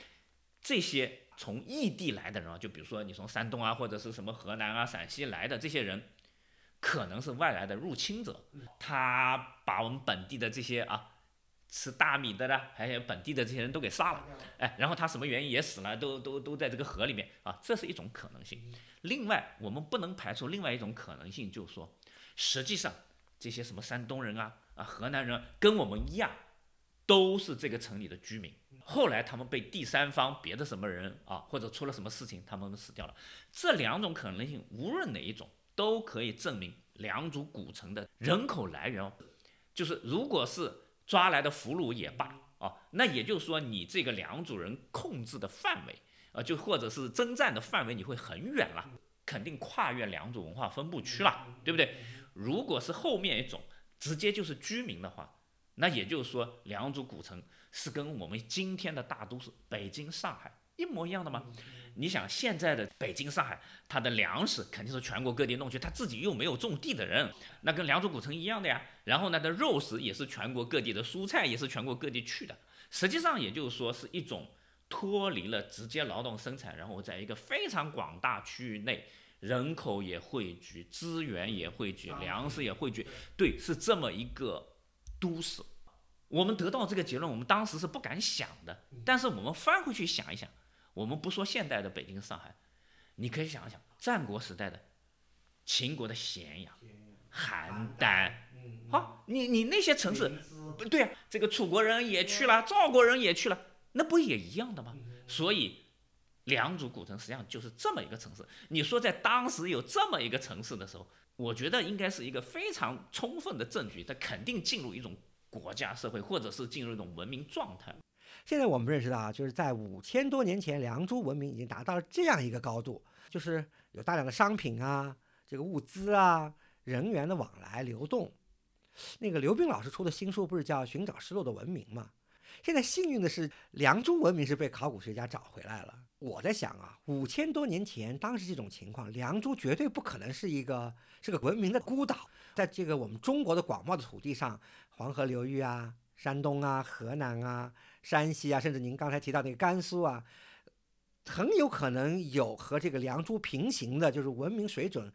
这些。从异地来的人啊，就比如说你从山东啊，或者是什么河南啊、陕西来的这些人，可能是外来的入侵者，他把我们本地的这些啊吃大米的啦，还有本地的这些人都给杀了，哎，然后他什么原因也死了，都都都在这个河里面啊，这是一种可能性。另外，我们不能排除另外一种可能性，就是说，实际上这些什么山东人啊、啊河南人跟我们一样，都是这个城里的居民。后来他们被第三方别的什么人啊，或者出了什么事情，他们死掉了。这两种可能性，无论哪一种，都可以证明良渚古城的人口来源哦。就是如果是抓来的俘虏也罢啊，那也就是说你这个良渚人控制的范围啊，就或者是征战的范围，你会很远了，肯定跨越良渚文化分布区了，对不对？如果是后面一种直接就是居民的话，那也就是说良渚古城。是跟我们今天的大都市北京、上海一模一样的吗？你想现在的北京、上海，它的粮食肯定是全国各地弄去，他自己又没有种地的人，那跟良渚古城一样的呀。然后呢，的肉食也是全国各地的，蔬菜也是全国各地去的。实际上也就是说是一种脱离了直接劳动生产，然后在一个非常广大区域内，人口也汇聚，资源也汇聚，粮食也汇聚，对，是这么一个都市。我们得到这个结论，我们当时是不敢想的。但是我们翻回去想一想，我们不说现代的北京、上海，你可以想一想战国时代的秦国的咸阳、邯郸，好，你你那些城市，不对啊，这个楚国人也去了，赵国人也去了，那不也一样的吗？所以良渚古城实际上就是这么一个城市。你说在当时有这么一个城市的时候，我觉得应该是一个非常充分的证据，它肯定进入一种。国家社会，或者是进入一种文明状态。现在我们认识到啊，就是在五千多年前，良渚文明已经达到了这样一个高度，就是有大量的商品啊，这个物资啊，人员的往来流动。那个刘冰老师出的新书不是叫《寻找失落的文明》吗？现在幸运的是，良渚文明是被考古学家找回来了。我在想啊，五千多年前，当时这种情况，良渚绝对不可能是一个是个文明的孤岛，在这个我们中国的广袤的土地上。黄河流域啊，山东啊，河南啊，山西啊，甚至您刚才提到那个甘肃啊，很有可能有和这个良渚平行的，就是文明水准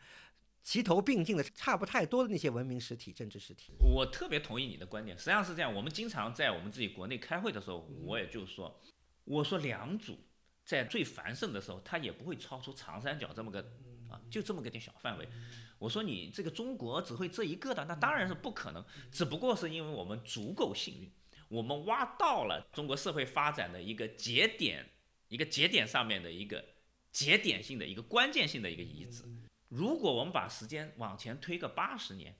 齐头并进的差不太多的那些文明实体、政治实体。我特别同意你的观点，实际上是这样。我们经常在我们自己国内开会的时候，我也就说，我说良渚在最繁盛的时候，它也不会超出长三角这么个啊，就这么个点小范围。我说你这个中国只会这一个的，那当然是不可能。只不过是因为我们足够幸运，我们挖到了中国社会发展的一个节点，一个节点上面的一个节点性的一个关键性的一个遗址。如果我们把时间往前推个八十年，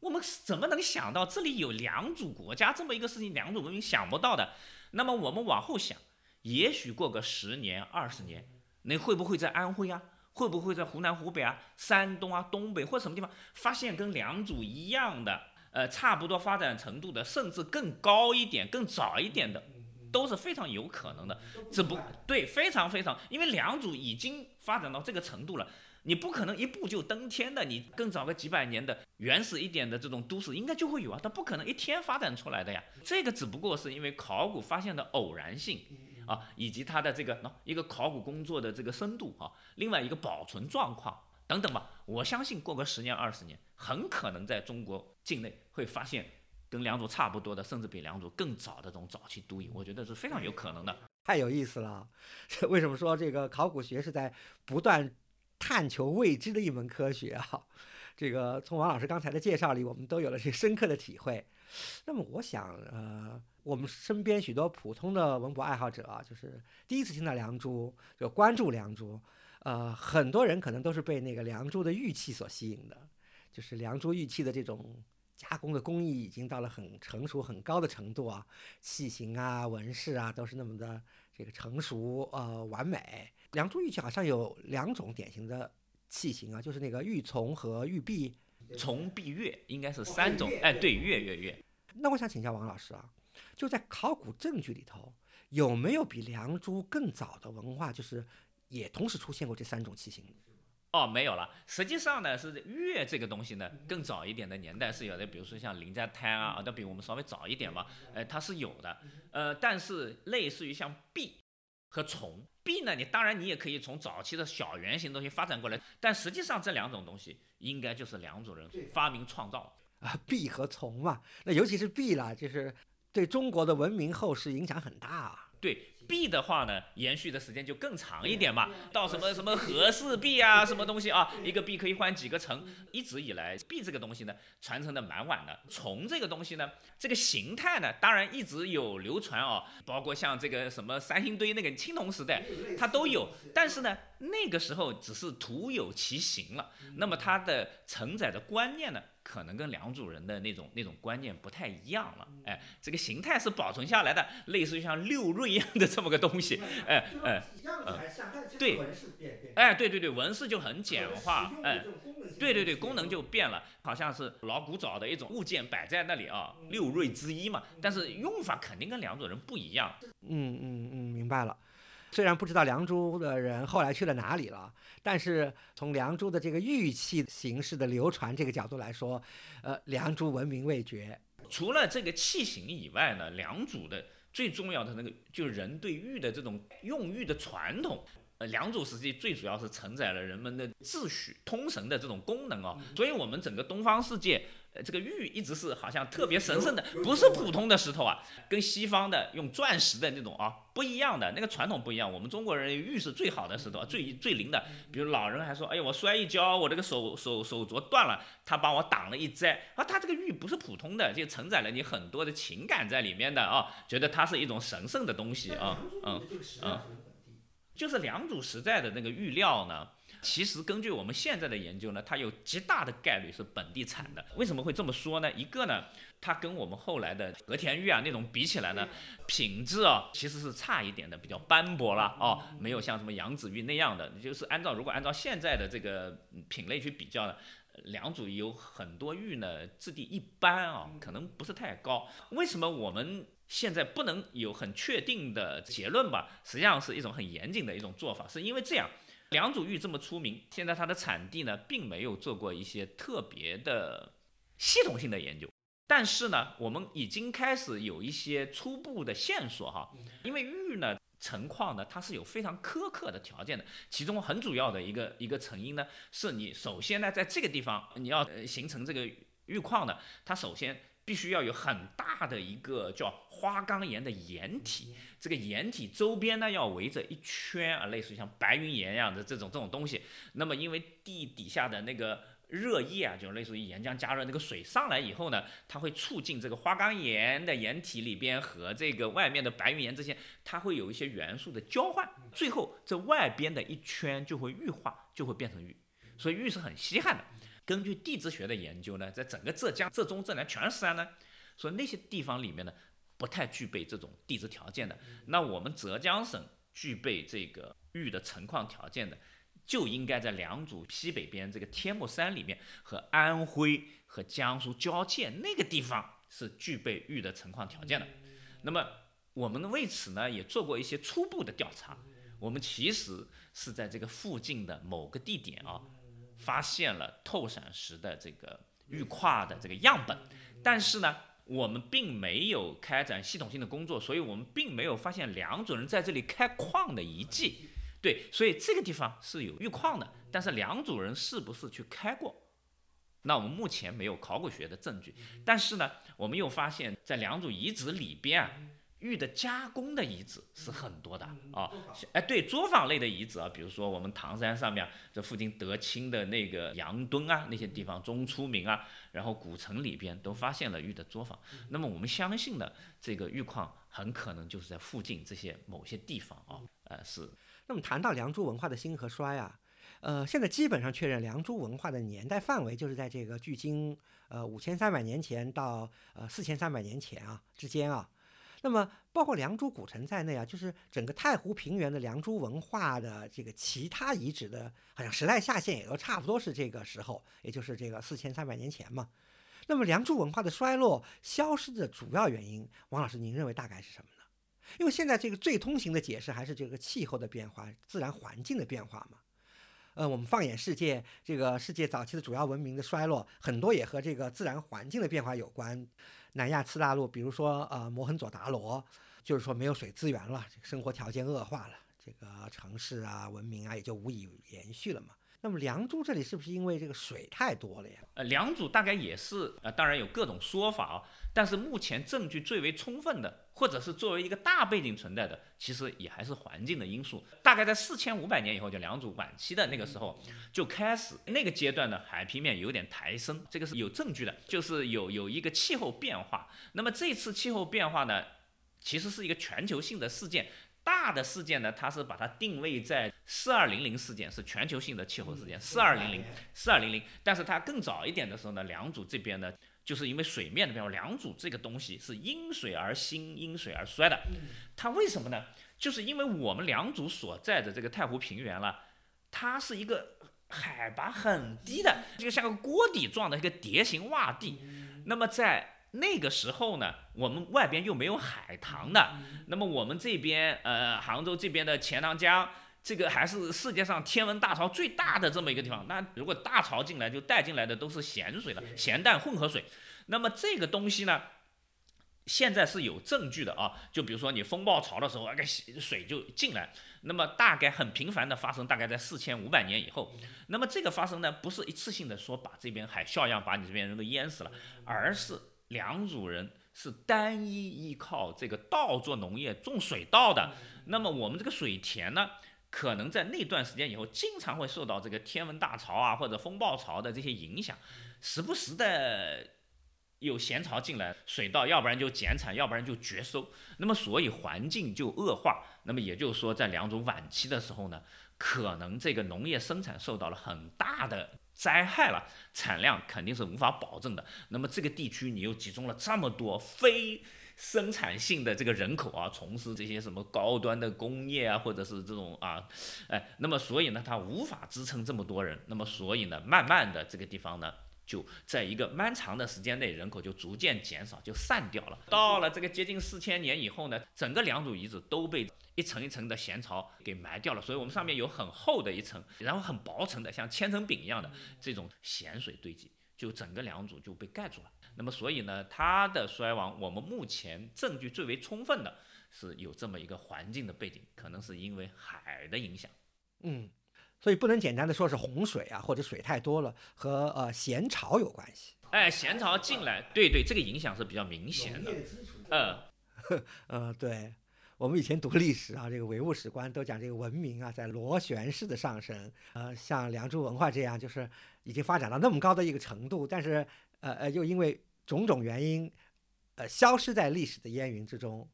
我们怎么能想到这里有两组国家这么一个事情？两组文明想不到的。那么我们往后想，也许过个十年、二十年，那会不会在安徽啊？会不会在湖南、湖北啊、山东啊、东北或者什么地方发现跟良渚一样的，呃，差不多发展程度的，甚至更高一点、更早一点的，都是非常有可能的。这不对，非常非常，因为良渚已经发展到这个程度了，你不可能一步就登天的。你更早个几百年的原始一点的这种都市应该就会有啊，它不可能一天发展出来的呀。这个只不过是因为考古发现的偶然性。啊，以及它的这个喏一个考古工作的这个深度啊，另外一个保存状况等等吧，我相信过个十年二十年，很可能在中国境内会发现跟良渚差不多的，甚至比良渚更早的这种早期都邑，我觉得是非常有可能的。太有意思了，为什么说这个考古学是在不断探求未知的一门科学啊？这个从王老师刚才的介绍里，我们都有了这深刻的体会。那么，我想，呃，我们身边许多普通的文博爱好者啊，就是第一次听到梁祝，就关注梁祝，呃，很多人可能都是被那个梁祝的玉器所吸引的，就是梁祝玉器的这种加工的工艺已经到了很成熟、很高的程度啊，器型啊、纹饰啊都是那么的这个成熟呃完美。梁祝玉器好像有两种典型的。器型啊，就是那个玉琮和玉璧，琮璧月应该是三种。哎，对，月月月。那我想请教王老师啊，就在考古证据里头，有没有比良渚更早的文化，就是也同时出现过这三种器型？哦，没有了。实际上呢，是月这个东西呢，更早一点的年代是有的，比如说像林家滩啊，都比我们稍微早一点嘛。呃，它是有的。呃，但是类似于像璧和琮。璧呢？你当然你也可以从早期的小圆形东西发展过来，但实际上这两种东西应该就是两种人发明创造啊，，B 和从嘛。那尤其是 B 啦，就是对中国的文明后世影响很大啊。对。璧的话呢，延续的时间就更长一点嘛，到什么什么和氏璧啊，什么东西啊，一个璧可以换几个城。一直以来，璧这个东西呢，传承的蛮晚的。从这个东西呢，这个形态呢，当然一直有流传哦，包括像这个什么三星堆那个青铜时代，它都有。但是呢，那个时候只是徒有其形了，那么它的承载的观念呢？可能跟良渚人的那种那种观念不太一样了，哎，这个形态是保存下来的，类似于像六瑞一样的这么个东西，哎哎，对，哎对对对，纹饰就很简化，哎，对对对，功能就变了，好像是老古早的一种物件摆在那里啊，六瑞之一嘛，但是用法肯定跟良渚人不一样。嗯嗯嗯，明白了。虽然不知道良渚的人后来去了哪里了，但是从良渚的这个玉器形式的流传这个角度来说，呃，良渚闻名未绝。除了这个器型以外呢，良渚的最重要的那个就是人对玉的这种用玉的传统。呃，良渚实际最主要是承载了人们的秩序、通神的这种功能哦，所以我们整个东方世界。呃，这个玉一直是好像特别神圣的，不是普通的石头啊，跟西方的用钻石的那种啊不一样的，那个传统不一样。我们中国人玉是最好的石头，最最灵的。比如老人还说，哎呀，我摔一跤，我这个手手手镯断了，他帮我挡了一灾。啊，他这个玉不是普通的，就承载了你很多的情感在里面的啊，觉得它是一种神圣的东西啊，嗯嗯，就是良渚时代的那个玉料呢。其实根据我们现在的研究呢，它有极大的概率是本地产的。为什么会这么说呢？一个呢，它跟我们后来的和田玉啊那种比起来呢，品质啊其实是差一点的，比较斑驳了哦，没有像什么羊脂玉那样的。就是按照如果按照现在的这个品类去比较呢，良渚有很多玉呢质地一般啊，可能不是太高。为什么我们现在不能有很确定的结论吧？实际上是一种很严谨的一种做法，是因为这样。良渚玉这么出名，现在它的产地呢，并没有做过一些特别的系统性的研究。但是呢，我们已经开始有一些初步的线索哈。因为玉呢，成矿呢，它是有非常苛刻的条件的。其中很主要的一个一个成因呢，是你首先呢，在这个地方你要形成这个玉矿呢，它首先。必须要有很大的一个叫花岗岩的岩体，这个岩体周边呢要围着一圈啊，类似于像白云岩一样的这种这种东西。那么因为地底下的那个热液啊，就类似于岩浆加热，那个水上来以后呢，它会促进这个花岗岩的岩体里边和这个外面的白云岩之间，它会有一些元素的交换，最后这外边的一圈就会玉化，就会变成玉。所以玉是很稀罕的。根据地质学的研究呢，在整个浙江、浙中、浙南全是山呢，所以那些地方里面呢，不太具备这种地质条件的。那我们浙江省具备这个玉的成矿条件的，就应该在良渚西北边这个天目山里面和安徽和江苏交界那个地方是具备玉的成矿条件的。那么我们为此呢，也做过一些初步的调查。我们其实是在这个附近的某个地点啊。发现了透闪石的这个玉跨的这个样本，但是呢，我们并没有开展系统性的工作，所以我们并没有发现良渚人在这里开矿的遗迹。对，所以这个地方是有玉矿的，但是良渚人是不是去开过？那我们目前没有考古学的证据。但是呢，我们又发现，在良渚遗址里边啊，玉的加工的遗址是很多的啊。哎，对，作坊类的遗址啊，比如说我们唐山上面这附近德清的那个杨墩啊，那些地方中出名啊，然后古城里边都发现了玉的作坊。那么我们相信呢，这个玉矿很可能就是在附近这些某些地方啊，呃是。那么谈到良渚文化的兴和衰啊，呃，现在基本上确认良渚文化的年代范围就是在这个距今呃五千三百年前到呃四千三百年前啊之间啊。那么包括良渚古城在内啊，就是整个太湖平原的良渚文化的这个其他遗址的，好像时代下限也都差不多是这个时候，也就是这个四千三百年前嘛。那么良渚文化的衰落、消失的主要原因，王老师您认为大概是什么呢？因为现在这个最通行的解释还是这个气候的变化、自然环境的变化嘛。呃，我们放眼世界，这个世界早期的主要文明的衰落，很多也和这个自然环境的变化有关。南亚次大陆，比如说呃摩亨佐达罗，就是说没有水资源了，生活条件恶化了，这个城市啊、文明啊也就无以延续了嘛。那么良渚这里是不是因为这个水太多了呀？呃，良渚大概也是，呃，当然有各种说法啊，但是目前证据最为充分的，或者是作为一个大背景存在的，其实也还是环境的因素。大概在四千五百年以后，就良渚晚期的那个时候，就开始那个阶段呢，海平面有点抬升，这个是有证据的，就是有有一个气候变化。那么这次气候变化呢，其实是一个全球性的事件。大的事件呢，它是把它定位在四二零零事件，是全球性的气候事件。四二零零，四二零零。但是它更早一点的时候呢，两组这边呢，就是因为水面的变化，两组这个东西是因水而兴，因水而衰的。它为什么呢？就是因为我们两组所在的这个太湖平原了，它是一个海拔很低的，就像个锅底状的一个碟形洼地。那么在那个时候呢，我们外边又没有海棠的，那么我们这边呃杭州这边的钱塘江，这个还是世界上天文大潮最大的这么一个地方。那如果大潮进来，就带进来的都是咸水了，咸淡混合水。那么这个东西呢，现在是有证据的啊，就比如说你风暴潮的时候，那个水就进来，那么大概很频繁的发生，大概在四千五百年以后。那么这个发生呢，不是一次性的说把这边海啸样把你这边人都淹死了，而是。良渚人是单一依靠这个稻作农业种水稻的，那么我们这个水田呢，可能在那段时间以后，经常会受到这个天文大潮啊或者风暴潮的这些影响，时不时的有咸潮进来，水稻要不然就减产，要不然就绝收，那么所以环境就恶化，那么也就是说在良渚晚期的时候呢，可能这个农业生产受到了很大的。灾害了，产量肯定是无法保证的。那么这个地区你又集中了这么多非生产性的这个人口啊，从事这些什么高端的工业啊，或者是这种啊，哎，那么所以呢，它无法支撑这么多人。那么所以呢，慢慢的这个地方呢。就在一个漫长的时间内，人口就逐渐减少，就散掉了。到了这个接近四千年以后呢，整个良渚遗址都被一层一层的咸潮给埋掉了。所以，我们上面有很厚的一层，然后很薄层的，像千层饼一样的这种咸水堆积，就整个良渚就被盖住了。那么，所以呢，它的衰亡，我们目前证据最为充分的是有这么一个环境的背景，可能是因为海的影响。嗯。所以不能简单的说是洪水啊，或者水太多了，和呃咸潮有关系。哎，咸潮进来，对对，这个影响是比较明显的。嗯，呃，对，我们以前读历史啊，这个唯物史观都讲这个文明啊，在螺旋式的上升。呃，像良渚文化这样，就是已经发展到那么高的一个程度，但是呃呃，又因为种种原因，呃，消失在历史的烟云之中。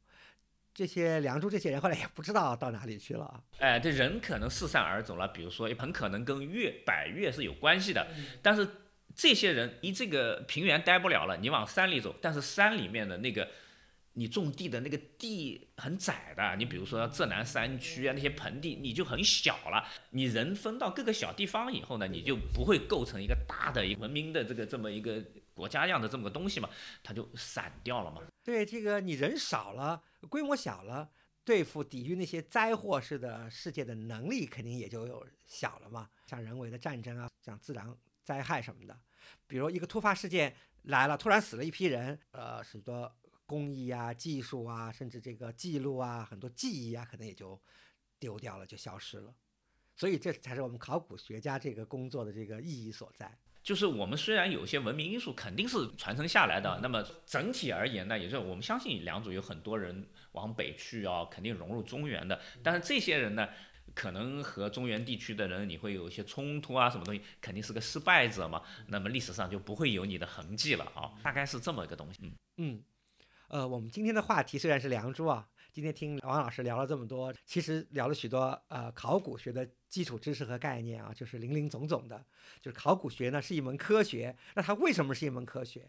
这些梁祝这些人后来也不知道到哪里去了。哎，这人可能四散而走了，比如说很可能跟月百越是有关系的。但是这些人一这个平原待不了了，你往山里走，但是山里面的那个你种地的那个地很窄的，你比如说浙南山区啊那些盆地，你就很小了。你人分到各个小地方以后呢，你就不会构成一个大的一文明的这个这么一个国家样的这么个东西嘛，它就散掉了嘛。对，这个你人少了。规模小了，对付抵御那些灾祸式的世界的能力肯定也就有小了嘛。像人为的战争啊，像自然灾害什么的，比如一个突发事件来了，突然死了一批人，呃，许多工艺啊、技术啊，甚至这个记录啊、很多记忆啊，可能也就丢掉了，就消失了。所以这才是我们考古学家这个工作的这个意义所在。就是我们虽然有些文明因素肯定是传承下来的，那么整体而言呢，也就是我们相信良渚有很多人往北去啊，肯定融入中原的。但是这些人呢，可能和中原地区的人你会有一些冲突啊，什么东西，肯定是个失败者嘛。那么历史上就不会有你的痕迹了啊，大概是这么一个东西。嗯嗯，呃，我们今天的话题虽然是良渚啊。今天听王老师聊了这么多，其实聊了许多呃考古学的基础知识和概念啊，就是零零总总的。就是考古学呢是一门科学，那它为什么是一门科学？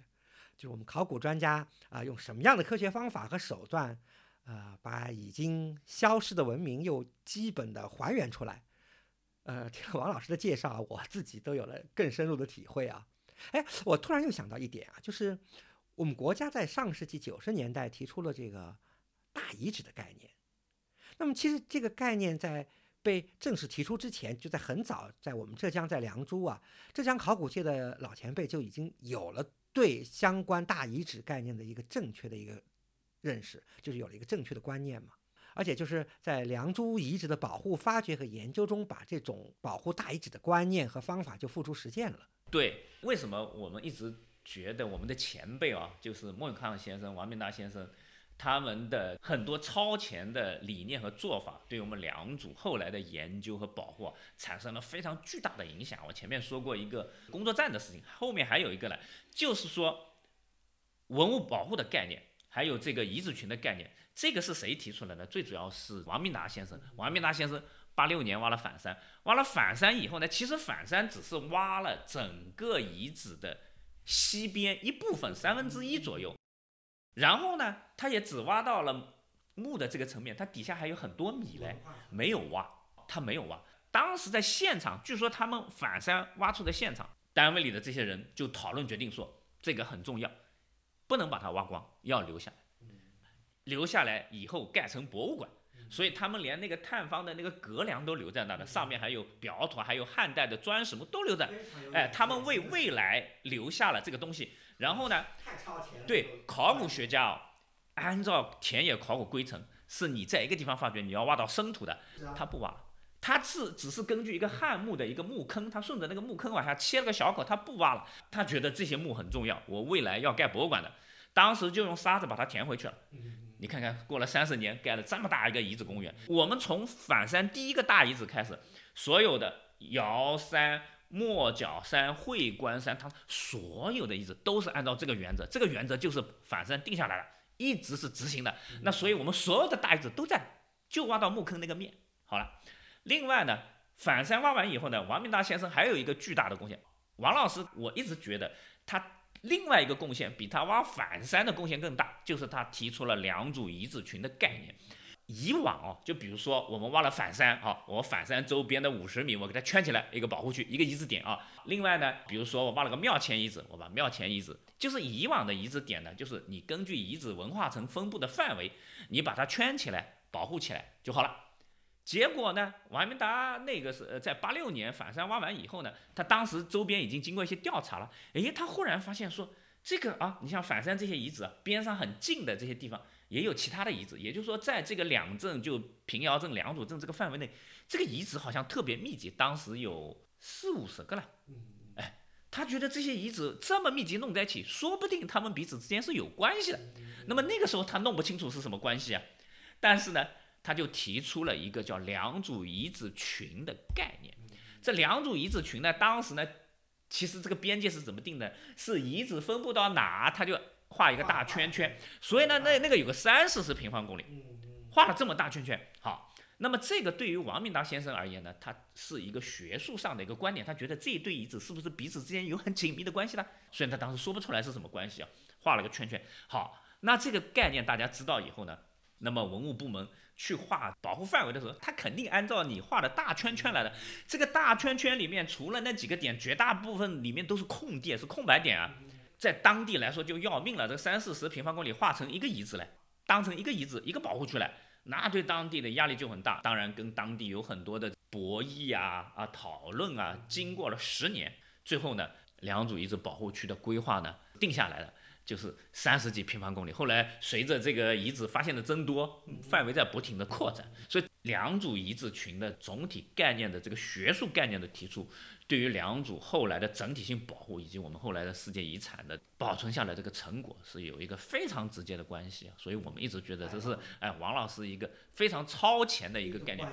就是我们考古专家啊用什么样的科学方法和手段，呃把已经消失的文明又基本的还原出来。呃，听了王老师的介绍，我自己都有了更深入的体会啊。哎，我突然又想到一点啊，就是我们国家在上世纪九十年代提出了这个。大遗址的概念，那么其实这个概念在被正式提出之前，就在很早，在我们浙江在良渚啊，浙江考古界的老前辈就已经有了对相关大遗址概念的一个正确的一个认识，就是有了一个正确的观念嘛。而且就是在良渚遗址的保护、发掘和研究中，把这种保护大遗址的观念和方法就付诸实践了。对，为什么我们一直觉得我们的前辈啊，就是莫永康先生、王明达先生。他们的很多超前的理念和做法，对我们良渚后来的研究和保护产生了非常巨大的影响。我前面说过一个工作站的事情，后面还有一个呢，就是说文物保护的概念，还有这个遗址群的概念，这个是谁提出来的？最主要是王明达先生。王明达先生八六年挖了反山，挖了反山以后呢，其实反山只是挖了整个遗址的西边一部分三分之一左右。然后呢，他也只挖到了墓的这个层面，它底下还有很多米嘞，没有挖，他没有挖。当时在现场，据说他们反山挖出的现场，单位里的这些人就讨论决定说，这个很重要，不能把它挖光，要留下来，留下来以后盖成博物馆。所以他们连那个探方的那个阁梁都留在那的，上面还有表土，还有汉代的砖什么都留在。哎，他们为未来留下了这个东西。然后呢？对，考古学家哦，按照田野考古规程，是你在一个地方发掘，你要挖到深土的，他不挖，他是只是根据一个汉墓的一个墓坑，他顺着那个墓坑往下切了个小口，他不挖了。他觉得这些墓很重要，我未来要盖博物馆的，当时就用沙子把它填回去了。你看看，过了三十年，盖了这么大一个遗址公园。我们从反山第一个大遗址开始，所有的瑶山。莫角山、会关山，它所有的遗址都是按照这个原则，这个原则就是反山定下来了，一直是执行的。那所以我们所有的大遗址都在，就挖到墓坑那个面。好了，另外呢，反山挖完以后呢，王明达先生还有一个巨大的贡献。王老师，我一直觉得他另外一个贡献比他挖反山的贡献更大，就是他提出了良渚遗址群的概念。以往哦，就比如说我们挖了反山啊，我反山周边的五十米，我给它圈起来一个保护区，一个遗址点啊。另外呢，比如说我挖了个庙前遗址，我把庙前遗址，就是以往的遗址点呢，就是你根据遗址文化层分布的范围，你把它圈起来保护起来就好了。结果呢，王明达那个是呃在八六年反山挖完以后呢，他当时周边已经经过一些调查了，诶，他忽然发现说这个啊，你像反山这些遗址啊边上很近的这些地方。也有其他的遗址，也就是说，在这个两镇，就平遥镇、良渚镇这个范围内，这个遗址好像特别密集，当时有四五十个了。哎，他觉得这些遗址这么密集弄在一起，说不定他们彼此之间是有关系的。那么那个时候他弄不清楚是什么关系啊，但是呢，他就提出了一个叫良渚遗址群的概念。这良渚遗址群呢，当时呢，其实这个边界是怎么定的？是遗址分布到哪，他就。画一个大圈圈，所以呢，那那个有个三四十平方公里，画了这么大圈圈。好，那么这个对于王明达先生而言呢，他是一个学术上的一个观点，他觉得这一对遗址是不是彼此之间有很紧密的关系呢？虽然他当时说不出来是什么关系啊，画了个圈圈。好，那这个概念大家知道以后呢，那么文物部门去画保护范围的时候，他肯定按照你画的大圈圈来的。这个大圈圈里面除了那几个点，绝大部分里面都是空地，是空白点啊。在当地来说就要命了，这三四十平方公里划成一个遗址来，当成一个遗址一个保护区来，那对当地的压力就很大。当然跟当地有很多的博弈啊啊讨论啊，经过了十年，最后呢，良渚遗址保护区的规划呢定下来了。就是三十几平方公里，后来随着这个遗址发现的增多，范围在不停的扩展，所以良渚遗址群的总体概念的这个学术概念的提出，对于良渚后来的整体性保护以及我们后来的世界遗产的保存下来这个成果是有一个非常直接的关系啊，所以我们一直觉得这是哎王老师一个非常超前的一个概念，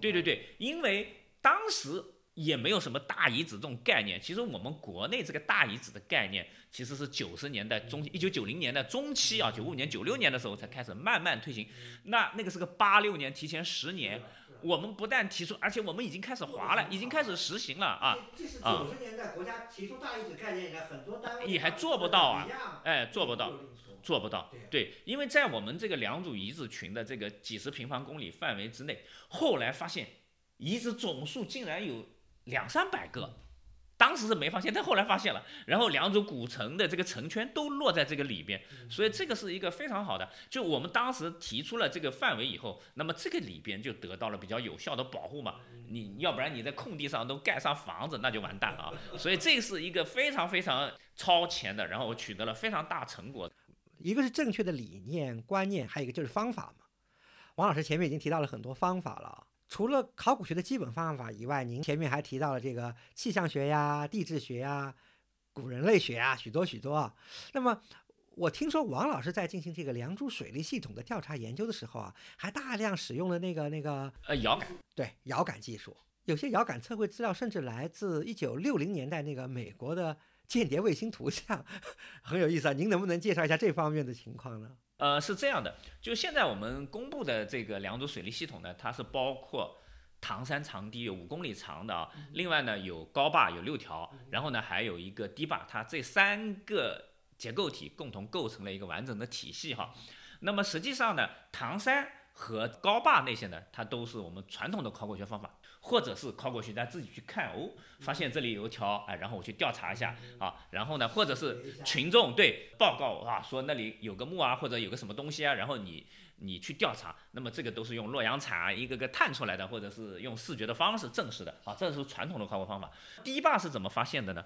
对对对，因为当时。也没有什么大遗址这种概念。其实我们国内这个大遗址的概念，其实是九十年代中，一九九零年代中期啊，九五年、九六年的时候才开始慢慢推行。那那个是个八六年，提前十年。我们不但提出，而且我们已经开始划了，已经开始实行了啊。这是九十年代国家提出大遗址概念以来，很多单位也还做不到啊。哎，做不到，做不到。对，因为在我们这个良渚遗址群的这个几十平方公里范围之内，后来发现遗址总数竟然有。两三百个，当时是没发现，但后来发现了。然后两组古城的这个城圈都落在这个里边，所以这个是一个非常好的。就我们当时提出了这个范围以后，那么这个里边就得到了比较有效的保护嘛。你要不然你在空地上都盖上房子，那就完蛋了啊。所以这是一个非常非常超前的，然后我取得了非常大成果。一个是正确的理念观念，还有一个就是方法嘛。王老师前面已经提到了很多方法了。除了考古学的基本方法以外，您前面还提到了这个气象学呀、地质学呀、古人类学啊，许多许多。那么，我听说王老师在进行这个良渚水利系统的调查研究的时候啊，还大量使用了那个那个呃遥感，对遥感技术。有些遥感测绘资料甚至来自一九六零年代那个美国的间谍卫星图像，很有意思啊。您能不能介绍一下这方面的情况呢？呃，是这样的，就现在我们公布的这个良渚水利系统呢，它是包括唐山长堤有五公里长的啊，另外呢有高坝有六条，然后呢还有一个堤坝，它这三个结构体共同构成了一个完整的体系哈。那么实际上呢，唐山和高坝那些呢，它都是我们传统的考古学方法。或者是考古学家自己去看哦，发现这里有一条，哎，然后我去调查一下啊，然后呢，或者是群众对报告啊，说那里有个墓啊，或者有个什么东西啊，然后你你去调查，那么这个都是用洛阳铲啊一个个探出来的，或者是用视觉的方式证实的啊，这是传统的考古方法。堤坝是怎么发现的呢？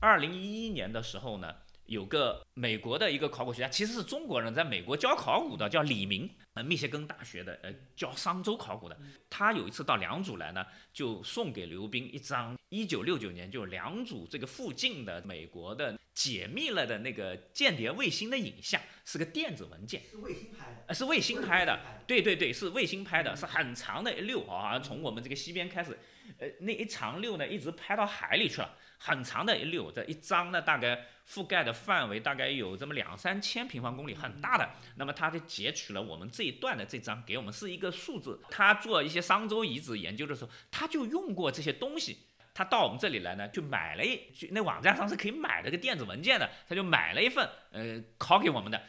二零一一年的时候呢？有个美国的一个考古学家，其实是中国人，在美国教考古的，叫李明，呃，密歇根大学的，呃，教商周考古的。他有一次到良渚来呢，就送给刘斌一张一九六九年就良渚这个附近的美国的解密了的那个间谍卫星的影像，是个电子文件。是卫星拍的？呃，是卫星拍的。对对对，是卫星拍的，是很长的一溜啊，从我们这个西边开始，呃，那一长溜呢，一直拍到海里去了。很长的一溜，这一张呢，大概覆盖的范围大概有这么两三千平方公里，很大的。那么他就截取了我们这一段的这张，给我们是一个数字。他做一些商周遗址研究的时候，他就用过这些东西。他到我们这里来呢，就买了一，就那网站上是可以买这个电子文件的，他就买了一份，呃，拷给我们的。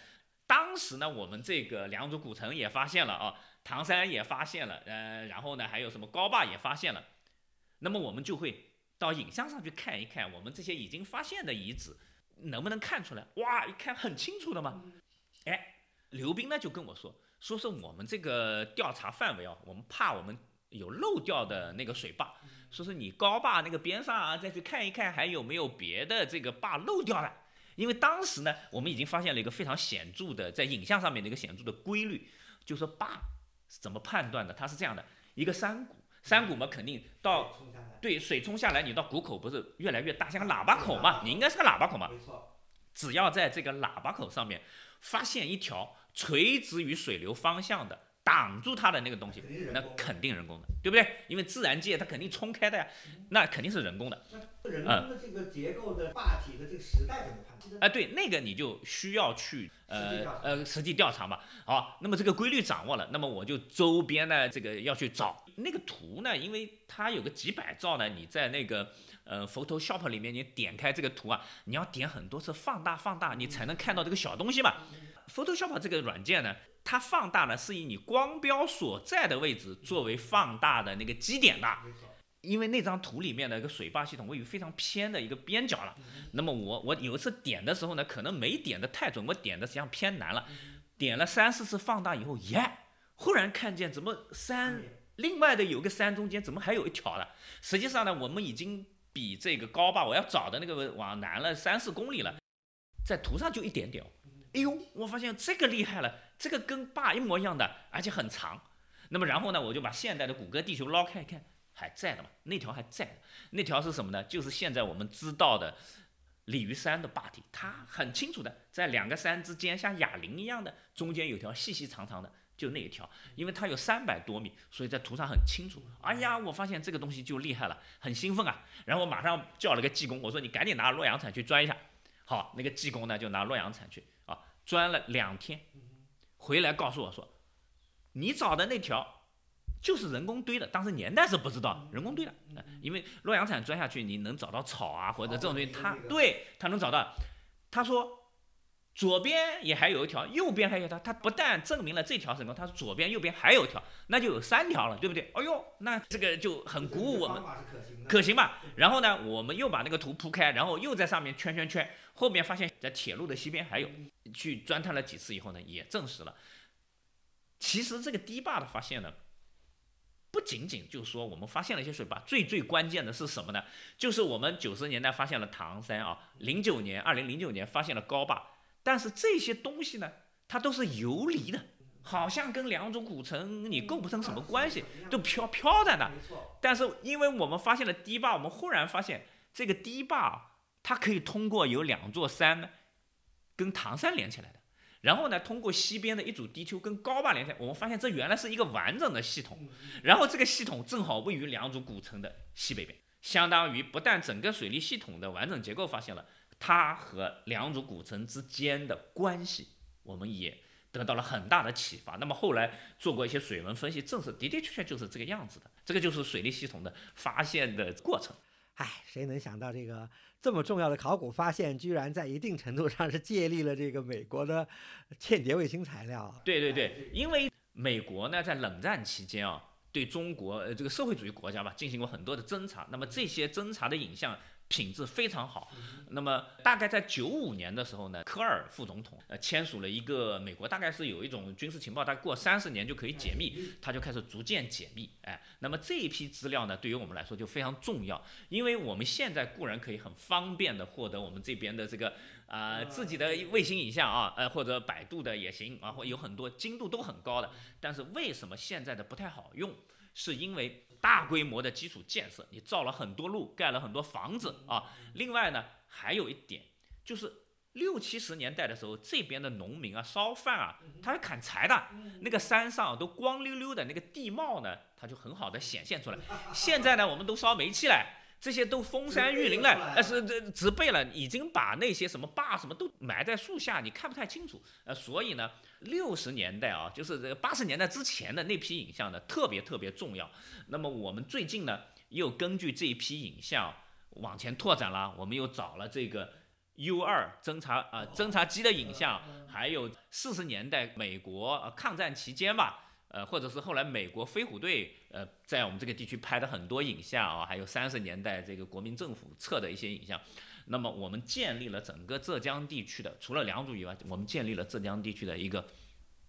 当时呢，我们这个良渚古城也发现了啊，唐山也发现了，呃，然后呢，还有什么高坝也发现了。那么我们就会。到影像上去看一看，我们这些已经发现的遗址能不能看出来？哇，一看很清楚的嘛。哎，刘斌呢就跟我说，说是我们这个调查范围啊，我们怕我们有漏掉的那个水坝，说是你高坝那个边上啊，再去看一看还有没有别的这个坝漏掉了。因为当时呢，我们已经发现了一个非常显著的在影像上面的一个显著的规律，就是坝是怎么判断的？它是这样的，一个山谷，山谷嘛肯定到。对，水冲下来，你到谷口不是越来越大，像个喇叭口嘛？你应该是个喇叭口嘛？没错。只要在这个喇叭口上面发现一条垂直于水流方向的挡住它的那个东西，那肯定人工的，对不对？因为自然界它肯定冲开的呀，那肯定是人工的。那人工的这个结构的坝体的这个时代怎么判断？哎，对，那个你就需要去呃呃实地调查嘛。好，那么这个规律掌握了，那么我就周边呢这个要去找。那个图呢？因为它有个几百兆呢，你在那个呃 Photoshop 里面，你点开这个图啊，你要点很多次放大放大，你才能看到这个小东西嘛。Photoshop 这个软件呢，它放大呢是以你光标所在的位置作为放大的那个基点的。因为那张图里面的一个水坝系统位于非常偏的一个边角了。那么我我有一次点的时候呢，可能没点的太准，我点的实际上偏南了。点了三四次放大以后，耶，忽然看见怎么山。另外的有个山中间怎么还有一条了？实际上呢，我们已经比这个高坝我要找的那个往南了三四公里了，在图上就一点点。哎呦，我发现这个厉害了，这个跟坝一模一样的，而且很长。那么然后呢，我就把现代的谷歌地球捞开一看，还在的嘛？那条还在，那条是什么呢？就是现在我们知道的鲤鱼山的坝体，它很清楚的在两个山之间，像哑铃一样的，中间有条细细长长的，就那一条，因为它有三百多米，所以在图上很清楚。哎呀，我发现这个东西就厉害了，很兴奋啊！然后马上叫了个技工，我说你赶紧拿洛阳铲去钻一下。好，那个技工呢就拿洛阳铲去，钻了两天，回来告诉我说。你找的那条就是人工堆的，当时年代是不知道人工堆的，因为洛阳铲钻下去，你能找到草啊或者这种东西，他对他能找到。他说左边也还有一条，右边还有一条，它不但证明了这条成功，他说左边右边还有一条，那就有三条了，对不对？哎呦，那这个就很鼓舞我们，可行吧？然后呢，我们又把那个图铺开，然后又在上面圈圈圈，后面发现在铁路的西边还有，去钻探了几次以后呢，也证实了。其实这个堤坝的发现呢，不仅仅就是说我们发现了一些水坝，最最关键的是什么呢？就是我们九十年代发现了唐山啊，零九年，二零零九年发现了高坝，但是这些东西呢，它都是游离的，好像跟良渚古城你构不成什么关系，都飘飘在那。但是因为我们发现了堤坝，我们忽然发现这个堤坝它可以通过有两座山呢，跟唐山连起来的。然后呢，通过西边的一组地丘跟高坝连起来，我们发现这原来是一个完整的系统。然后这个系统正好位于良渚古城的西北边，相当于不但整个水利系统的完整结构发现了，它和良渚古城之间的关系，我们也得到了很大的启发。那么后来做过一些水文分析，证实的的确确就是这个样子的。这个就是水利系统的发现的过程。唉，谁能想到这个这么重要的考古发现，居然在一定程度上是借力了这个美国的间谍卫星材料？对对对，因为美国呢在冷战期间啊，对中国呃这个社会主义国家吧进行过很多的侦查，那么这些侦查的影像。品质非常好。那么大概在九五年的时候呢，科尔副总统呃签署了一个美国大概是有一种军事情报，大概过三十年就可以解密，他就开始逐渐解密。哎，那么这一批资料呢，对于我们来说就非常重要，因为我们现在固然可以很方便的获得我们这边的这个啊自己的卫星影像啊，呃或者百度的也行啊，或有很多精度都很高的，但是为什么现在的不太好用？是因为大规模的基础建设，你造了很多路，盖了很多房子啊。另外呢，还有一点就是六七十年代的时候，这边的农民啊，烧饭啊，他是砍柴的，那个山上都光溜溜的，那个地貌呢，它就很好的显现出来。现在呢，我们都烧煤气了。这些都封山育林了，呃是这植被了，已经把那些什么坝什么都埋在树下，你看不太清楚。呃，所以呢，六十年代啊，就是这个八十年代之前的那批影像呢，特别特别重要。那么我们最近呢，又根据这一批影像往前拓展了，我们又找了这个 U 二侦察啊侦察机的影像，还有四十年代美国抗战期间吧。呃，或者是后来美国飞虎队呃在我们这个地区拍的很多影像啊，还有三十年代这个国民政府测的一些影像，那么我们建立了整个浙江地区的，除了良渚以外，我们建立了浙江地区的一个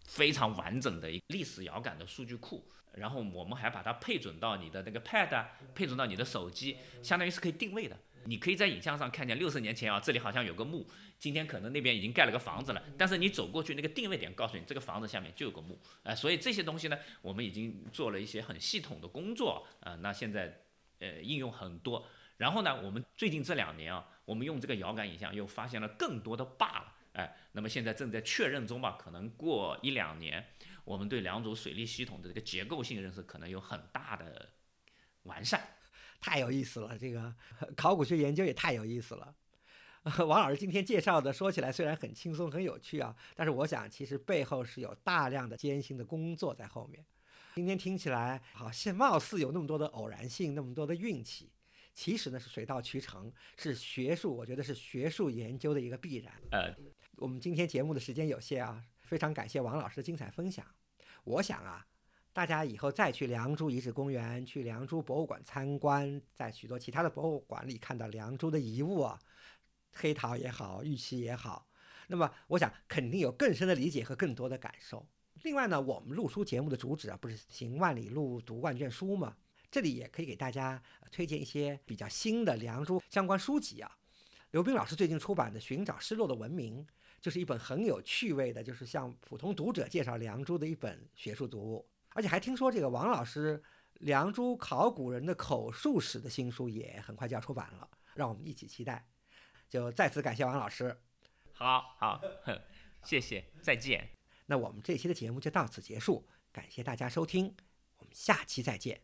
非常完整的一历史遥感的数据库，然后我们还把它配准到你的那个 pad，啊配准到你的手机，相当于是可以定位的。你可以在影像上看见六十年前啊，这里好像有个墓，今天可能那边已经盖了个房子了，但是你走过去那个定位点告诉你这个房子下面就有个墓，哎，所以这些东西呢，我们已经做了一些很系统的工作啊，那现在呃应用很多，然后呢，我们最近这两年啊，我们用这个遥感影像又发现了更多的坝了，哎，那么现在正在确认中吧，可能过一两年，我们对两组水利系统的这个结构性认识可能有很大的完善。太有意思了，这个 考古学研究也太有意思了。王老师今天介绍的，说起来虽然很轻松很有趣啊，但是我想其实背后是有大量的艰辛的工作在后面。今天听起来好像貌似有那么多的偶然性，那么多的运气，其实呢是水到渠成，是学术，我觉得是学术研究的一个必然。呃，我们今天节目的时间有限啊，非常感谢王老师的精彩分享。我想啊。大家以后再去良渚遗址公园、去良渚博物馆参观，在许多其他的博物馆里看到良渚的遗物啊，黑陶也好，玉器也好，那么我想肯定有更深的理解和更多的感受。另外呢，我们录书节目的主旨啊，不是行万里路、读万卷书吗？这里也可以给大家推荐一些比较新的《良渚》相关书籍啊。刘冰老师最近出版的《寻找失落的文明》，就是一本很有趣味的，就是向普通读者介绍良渚的一本学术读物。而且还听说这个王老师梁祝考古人的口述史的新书也很快就要出版了，让我们一起期待。就再次感谢王老师。好好，谢谢，再见。那我们这期的节目就到此结束，感谢大家收听，我们下期再见。